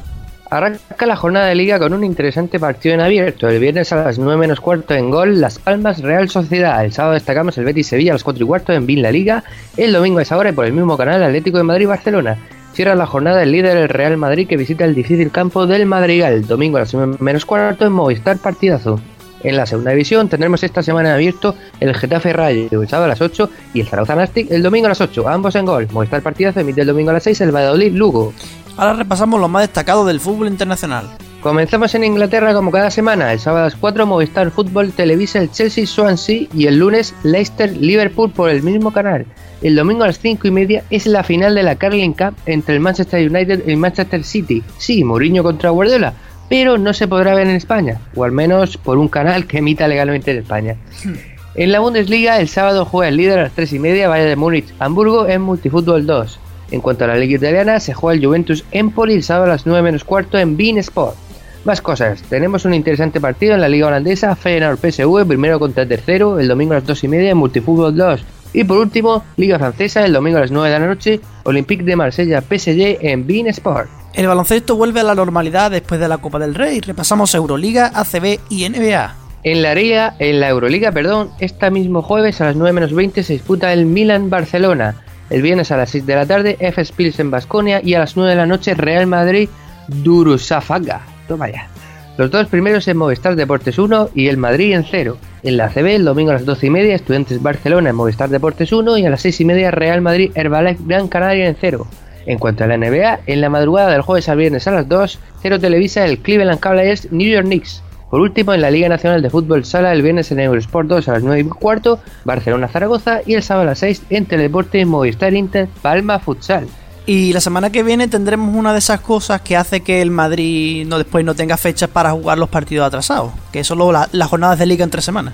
Arranca la jornada de liga con un interesante partido en abierto. El viernes a las 9 menos cuarto en gol, Las Palmas Real Sociedad. El sábado destacamos el Betis Sevilla a las 4 y cuarto en Vin La Liga. El domingo a esa hora y por el mismo canal Atlético de Madrid Barcelona. Cierra la jornada el líder el Real Madrid que visita el difícil campo del Madrigal. Domingo a las 9 menos cuarto en Movistar Partidazo. En la segunda división tendremos esta semana abierto el Getafe Rayo el sábado a las 8 y el Zaragoza Nastic el domingo a las 8, ambos en gol. Movistar Partidazo emite el domingo a las 6 el Valladolid Lugo. Ahora repasamos lo más destacado del fútbol internacional. Comenzamos en Inglaterra como cada semana. El sábado a las 4 Movistar Fútbol televisa el Chelsea Swansea y el lunes Leicester Liverpool por el mismo canal. El domingo a las 5 y media es la final de la Carling Cup entre el Manchester United y el Manchester City. Sí, Mourinho contra Guardiola, pero no se podrá ver en España, o al menos por un canal que emita legalmente en España. En la Bundesliga, el sábado juega el líder a las 3 y media, Bayern de Múnich, Hamburgo en Multifútbol 2. En cuanto a la Liga Italiana, se juega el Juventus Empoli el sábado a las 9 menos cuarto en Bean Sport. Más cosas, tenemos un interesante partido en la Liga Holandesa, Feyenoord PSV, primero contra tercero, el domingo a las 2 y media en Multifútbol 2. Y por último, Liga Francesa, el domingo a las 9 de la noche, Olympique de Marsella PSG en Bean Sport. El baloncesto vuelve a la normalidad después de la Copa del Rey. Repasamos Euroliga, ACB y NBA. En la, Liga, en la Euroliga, perdón, este mismo jueves a las 9 menos 20 se disputa el Milan-Barcelona. El viernes a las 6 de la tarde, F. En Basconia y a las 9 de la noche, Real Madrid-Durusafaga. Toma ya. Los dos primeros en Movistar Deportes 1 y el Madrid en 0. En la CB el domingo a las 12 y media Estudiantes Barcelona en Movistar Deportes 1 y a las 6 y media Real Madrid Herbalife Gran Canaria en 0. En cuanto a la NBA, en la madrugada del jueves al viernes a las 2, 0 televisa el Cleveland Cavaliers New York Knicks. Por último, en la Liga Nacional de Fútbol Sala, el viernes en Eurosport 2 a las 9 y cuarto, Barcelona-Zaragoza y el sábado a las 6 en Teledeporte Movistar Inter Palma Futsal. Y la semana que viene tendremos una de esas cosas que hace que el Madrid no después no tenga fechas para jugar los partidos atrasados, que es solo las jornadas de liga entre semanas.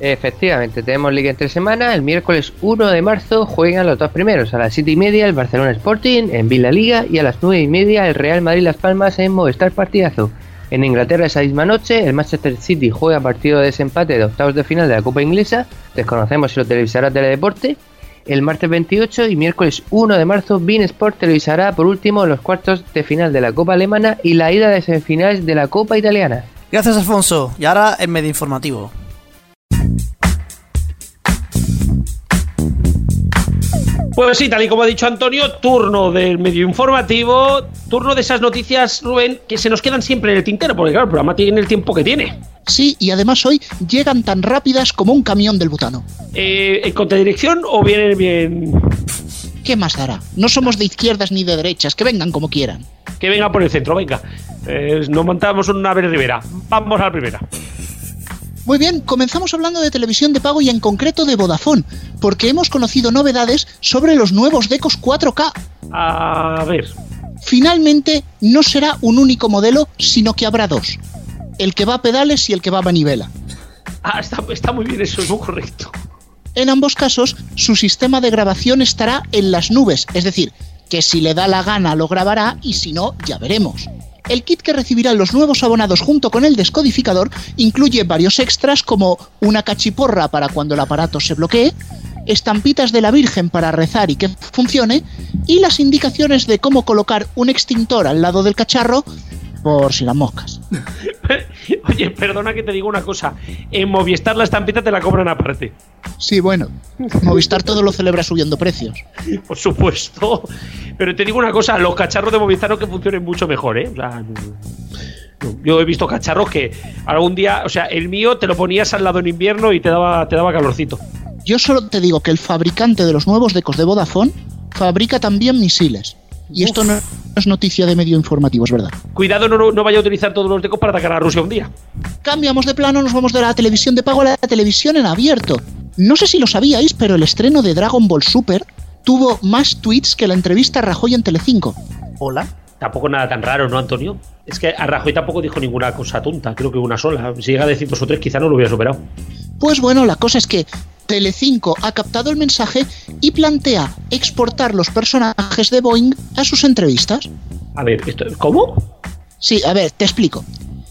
Efectivamente, tenemos liga entre semanas. El miércoles 1 de marzo juegan los dos primeros. A las 7 y media el Barcelona Sporting en Villa Liga y a las 9 y media el Real Madrid Las Palmas en Movistar Partidazo. En Inglaterra esa misma noche el Manchester City juega partido de desempate de octavos de final de la Copa Inglesa. Desconocemos si lo televisará Teledeporte el martes 28 y miércoles 1 de marzo Bean Sport televisará por último los cuartos de final de la Copa Alemana y la ida de semifinales de la Copa Italiana. Gracias Alfonso. Y ahora el medio informativo. Pues sí, tal y como ha dicho Antonio, turno del medio informativo, turno de esas noticias, Rubén, que se nos quedan siempre en el tintero, porque claro, el programa tiene el tiempo que tiene. Sí, y además hoy llegan tan rápidas como un camión del butano. Eh, ¿En contradirección o vienen bien...? ¿Qué más dará? No somos de izquierdas ni de derechas, que vengan como quieran. Que venga por el centro, venga. Eh, nos montamos una vez Rivera. Vamos a la primera. Muy bien, comenzamos hablando de televisión de pago y en concreto de Vodafone, porque hemos conocido novedades sobre los nuevos Decos 4K. A ver. Finalmente, no será un único modelo, sino que habrá dos el que va a pedales y el que va a manivela. Ah, está, muy bien, eso es muy correcto. En ambos casos, su sistema de grabación estará en las nubes, es decir, que si le da la gana lo grabará y si no, ya veremos. El kit que recibirán los nuevos abonados junto con el descodificador incluye varios extras como una cachiporra para cuando el aparato se bloquee, estampitas de la Virgen para rezar y que funcione, y las indicaciones de cómo colocar un extintor al lado del cacharro por si las moscas. *laughs* Oye, perdona que te digo una cosa. En Movistar la estampita te la cobran aparte. Sí, bueno. Movistar todo lo celebra subiendo precios. Por supuesto. Pero te digo una cosa, los cacharros de Movistar no que funcionen mucho mejor, ¿eh? yo he visto cacharros que algún día, o sea, el mío te lo ponías al lado en invierno y te daba, te daba calorcito. Yo solo te digo que el fabricante de los nuevos decos de Vodafone fabrica también misiles. Y esto no es noticia de medio informativo, es verdad. Cuidado, no, vaya a utilizar todos los decos para atacar a Rusia un día. Cambiamos de plano, nos vamos de la televisión de pago a la televisión en abierto. No sé si lo sabíais, pero el estreno de Dragon Ball Super tuvo más tweets que la entrevista a Rajoy en Telecinco. Hola. Tampoco nada tan raro, ¿no, Antonio? Es que a Rajoy tampoco dijo ninguna cosa tonta, creo que una sola. Si llega a decir dos o tres, quizá no lo hubiera superado. Pues bueno, la cosa es que Telecinco ha captado el mensaje y plantea exportar los personajes de Boeing a sus entrevistas. A ver, ¿cómo? Sí, a ver, te explico.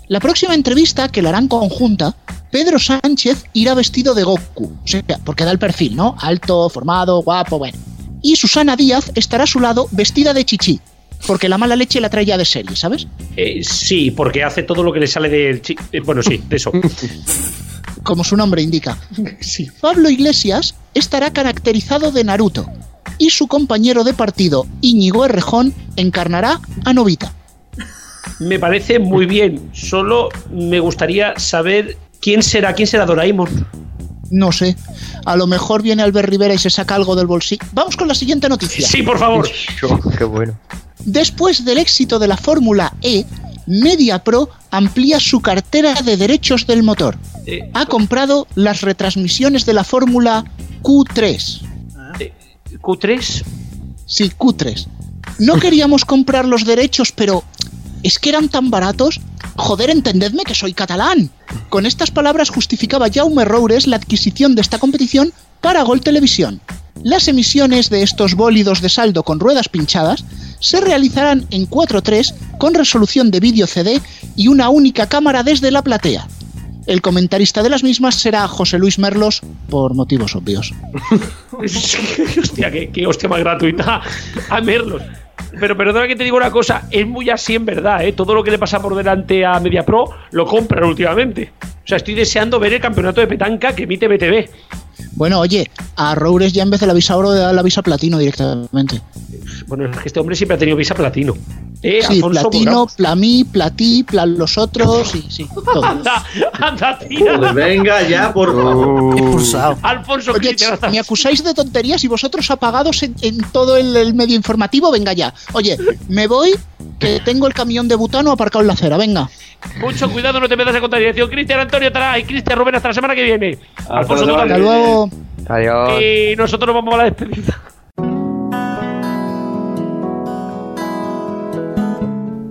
La próxima entrevista, que la harán conjunta, Pedro Sánchez irá vestido de Goku, o sea, porque da el perfil, ¿no? Alto, formado, guapo, bueno. Y Susana Díaz estará a su lado vestida de chichi, porque la mala leche la trae ya de serie, ¿sabes? Eh, sí, porque hace todo lo que le sale del... Chi eh, bueno, sí, de eso. *laughs* como su nombre indica. *laughs* Pablo Iglesias estará caracterizado de Naruto y su compañero de partido, Íñigo Errejón, encarnará a Novita. Me parece muy bien, solo me gustaría saber quién será, quién será Doraemon. No sé. A lo mejor viene Albert Rivera y se saca algo del bolsillo. Vamos con la siguiente noticia. Sí, por favor. Qué bueno. Después del éxito de la Fórmula E, MediaPro amplía su cartera de derechos del motor. Ha comprado las retransmisiones de la Fórmula Q3. Eh, ¿Q3? Sí, Q3. No queríamos comprar los derechos, pero es que eran tan baratos. Joder, entendedme que soy catalán. Con estas palabras justificaba Jaume Roures la adquisición de esta competición para Gol Televisión. Las emisiones de estos bólidos de saldo con ruedas pinchadas se realizarán en 4.3 con resolución de vídeo CD y una única cámara desde la platea. El comentarista de las mismas será José Luis Merlos, por motivos obvios. *laughs* hostia, qué, hostia más gratuita a Merlos. Pero perdona que te digo una cosa, es muy así en verdad, ¿eh? Todo lo que le pasa por delante a Media Pro lo compran últimamente. O sea, estoy deseando ver el campeonato de petanca que emite BTV. Bueno, oye, a Roures ya en vez de la visa oro le da la visa platino directamente. Bueno, es que este hombre siempre ha tenido visa platino. Eh, sí, platino, plamí, platí, plan los otros, sí, sí. *laughs* anda, anda, tía. Pues venga ya, por favor. Expulsado. Alfonso, Oye, me acusáis de tonterías y vosotros apagados en, todo el, medio informativo, venga ya. Oye, me voy, que tengo el camión de butano aparcado en la acera, venga. Mucho cuidado, no te metas a contradicción. Cristian Antonio Taray, Cristian Rubén, hasta la semana que viene. Alfonso, hasta luego. Adiós. Y nosotros nos vamos a la despedida.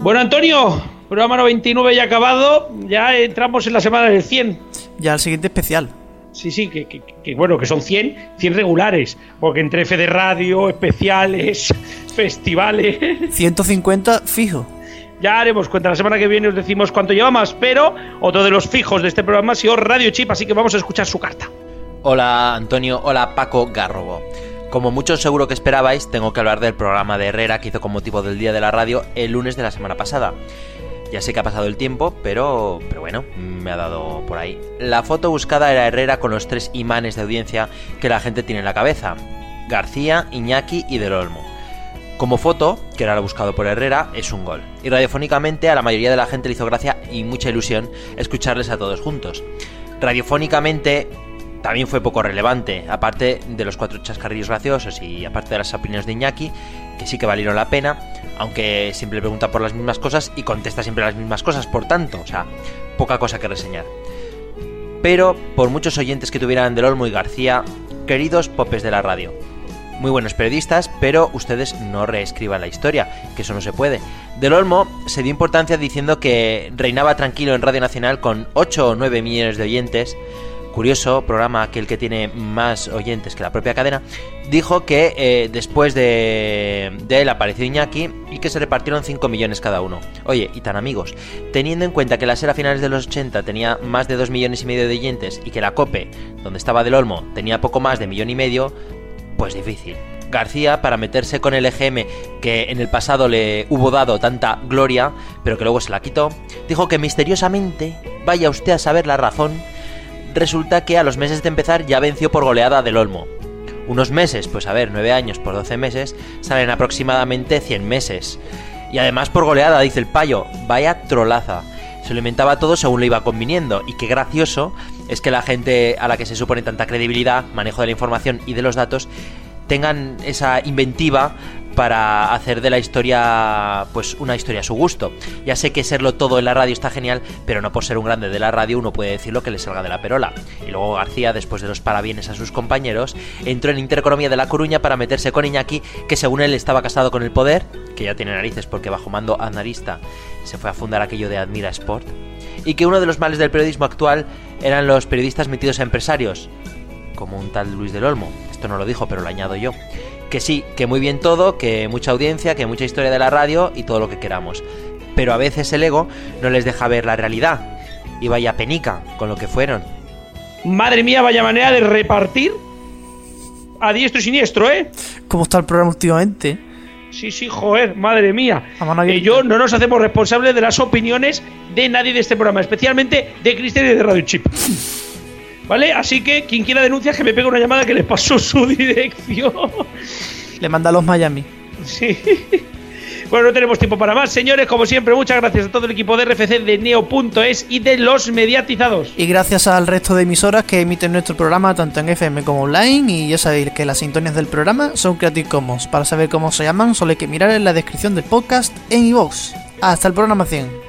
Bueno, Antonio, programa 99 ya acabado. Ya entramos en la semana del 100. Ya el siguiente especial. Sí, sí, que, bueno, que son 100, 100 regulares. Porque entre F de radio, especiales, *laughs* festivales. 150 fijo. Ya haremos cuenta, la semana que viene os decimos cuánto llevamos, pero otro de los fijos de este programa ha sido Radio Chip, así que vamos a escuchar su carta. Hola Antonio, hola Paco Garrobo. Como muchos seguro que esperabais, tengo que hablar del programa de Herrera que hizo con motivo del Día de la Radio el lunes de la semana pasada. Ya sé que ha pasado el tiempo, pero, pero bueno, me ha dado por ahí. La foto buscada era Herrera con los tres imanes de audiencia que la gente tiene en la cabeza. García, Iñaki y Del Olmo. Como foto, que era lo buscado por Herrera, es un gol. Y radiofónicamente a la mayoría de la gente le hizo gracia y mucha ilusión escucharles a todos juntos. Radiofónicamente también fue poco relevante, aparte de los cuatro chascarrillos graciosos y aparte de las opiniones de Iñaki, que sí que valieron la pena, aunque siempre pregunta por las mismas cosas y contesta siempre las mismas cosas, por tanto, o sea, poca cosa que reseñar. Pero, por muchos oyentes que tuvieran del Olmo y García, queridos popes de la radio, muy buenos periodistas, pero ustedes no reescriban la historia, que eso no se puede. Del Olmo se dio importancia diciendo que reinaba tranquilo en Radio Nacional con 8 o 9 millones de oyentes. Curioso, programa aquel que tiene más oyentes que la propia cadena, dijo que eh, después de, de, él apareció Iñaki y que se repartieron 5 millones cada uno. Oye, y tan amigos, teniendo en cuenta que la SER a finales de los 80 tenía más de 2 millones y medio de oyentes y que la COPE, donde estaba Del Olmo, tenía poco más de millón y medio, pues difícil. García, para meterse con el EGM que en el pasado le hubo dado tanta gloria, pero que luego se la quitó, dijo que misteriosamente, vaya usted a saber la razón, resulta que a los meses de empezar ya venció por goleada del Olmo. Unos meses, pues a ver, 9 años por 12 meses, salen aproximadamente 100 meses. Y además por goleada, dice el payo, vaya trolaza. Se lo inventaba todo según le iba conviniendo. Y qué gracioso es que la gente a la que se supone tanta credibilidad, manejo de la información y de los datos, tengan esa inventiva para hacer de la historia pues una historia a su gusto. Ya sé que serlo todo en la radio está genial, pero no por ser un grande de la radio uno puede decir lo que le salga de la perola. Y luego García, después de los parabienes a sus compañeros, entró en Intereconomía de La Coruña para meterse con Iñaki, que según él estaba casado con el poder, que ya tiene narices porque bajo mando aznarista se fue a fundar aquello de Admira Sport, y que uno de los males del periodismo actual eran los periodistas metidos a empresarios, como un tal Luis del Olmo. Esto no lo dijo, pero lo añado yo que sí, que muy bien todo, que mucha audiencia, que mucha historia de la radio y todo lo que queramos. Pero a veces el ego no les deja ver la realidad. Y vaya penica con lo que fueron. Madre mía, vaya manera de repartir a diestro y siniestro, ¿eh? ¿Cómo está el programa últimamente? Sí, sí, joder, madre mía. Y yo no nos hacemos responsables de las opiniones de nadie de este programa, especialmente de Cristian y de Radio Chip. ¿Vale? Así que quien quiera denunciar que me pegue una llamada que le pasó *laughs* su dirección. Le manda a los Miami. Sí. Bueno, no tenemos tiempo para más. Señores, como siempre, muchas gracias a todo el equipo de RFC de Neo.es y de los mediatizados. Y gracias al resto de emisoras que emiten nuestro programa tanto en FM como online. Y ya sabéis que las sintonias del programa son Creative Commons. Para saber cómo se llaman, solo hay que mirar en la descripción del podcast en iVoox. Hasta el programa 100.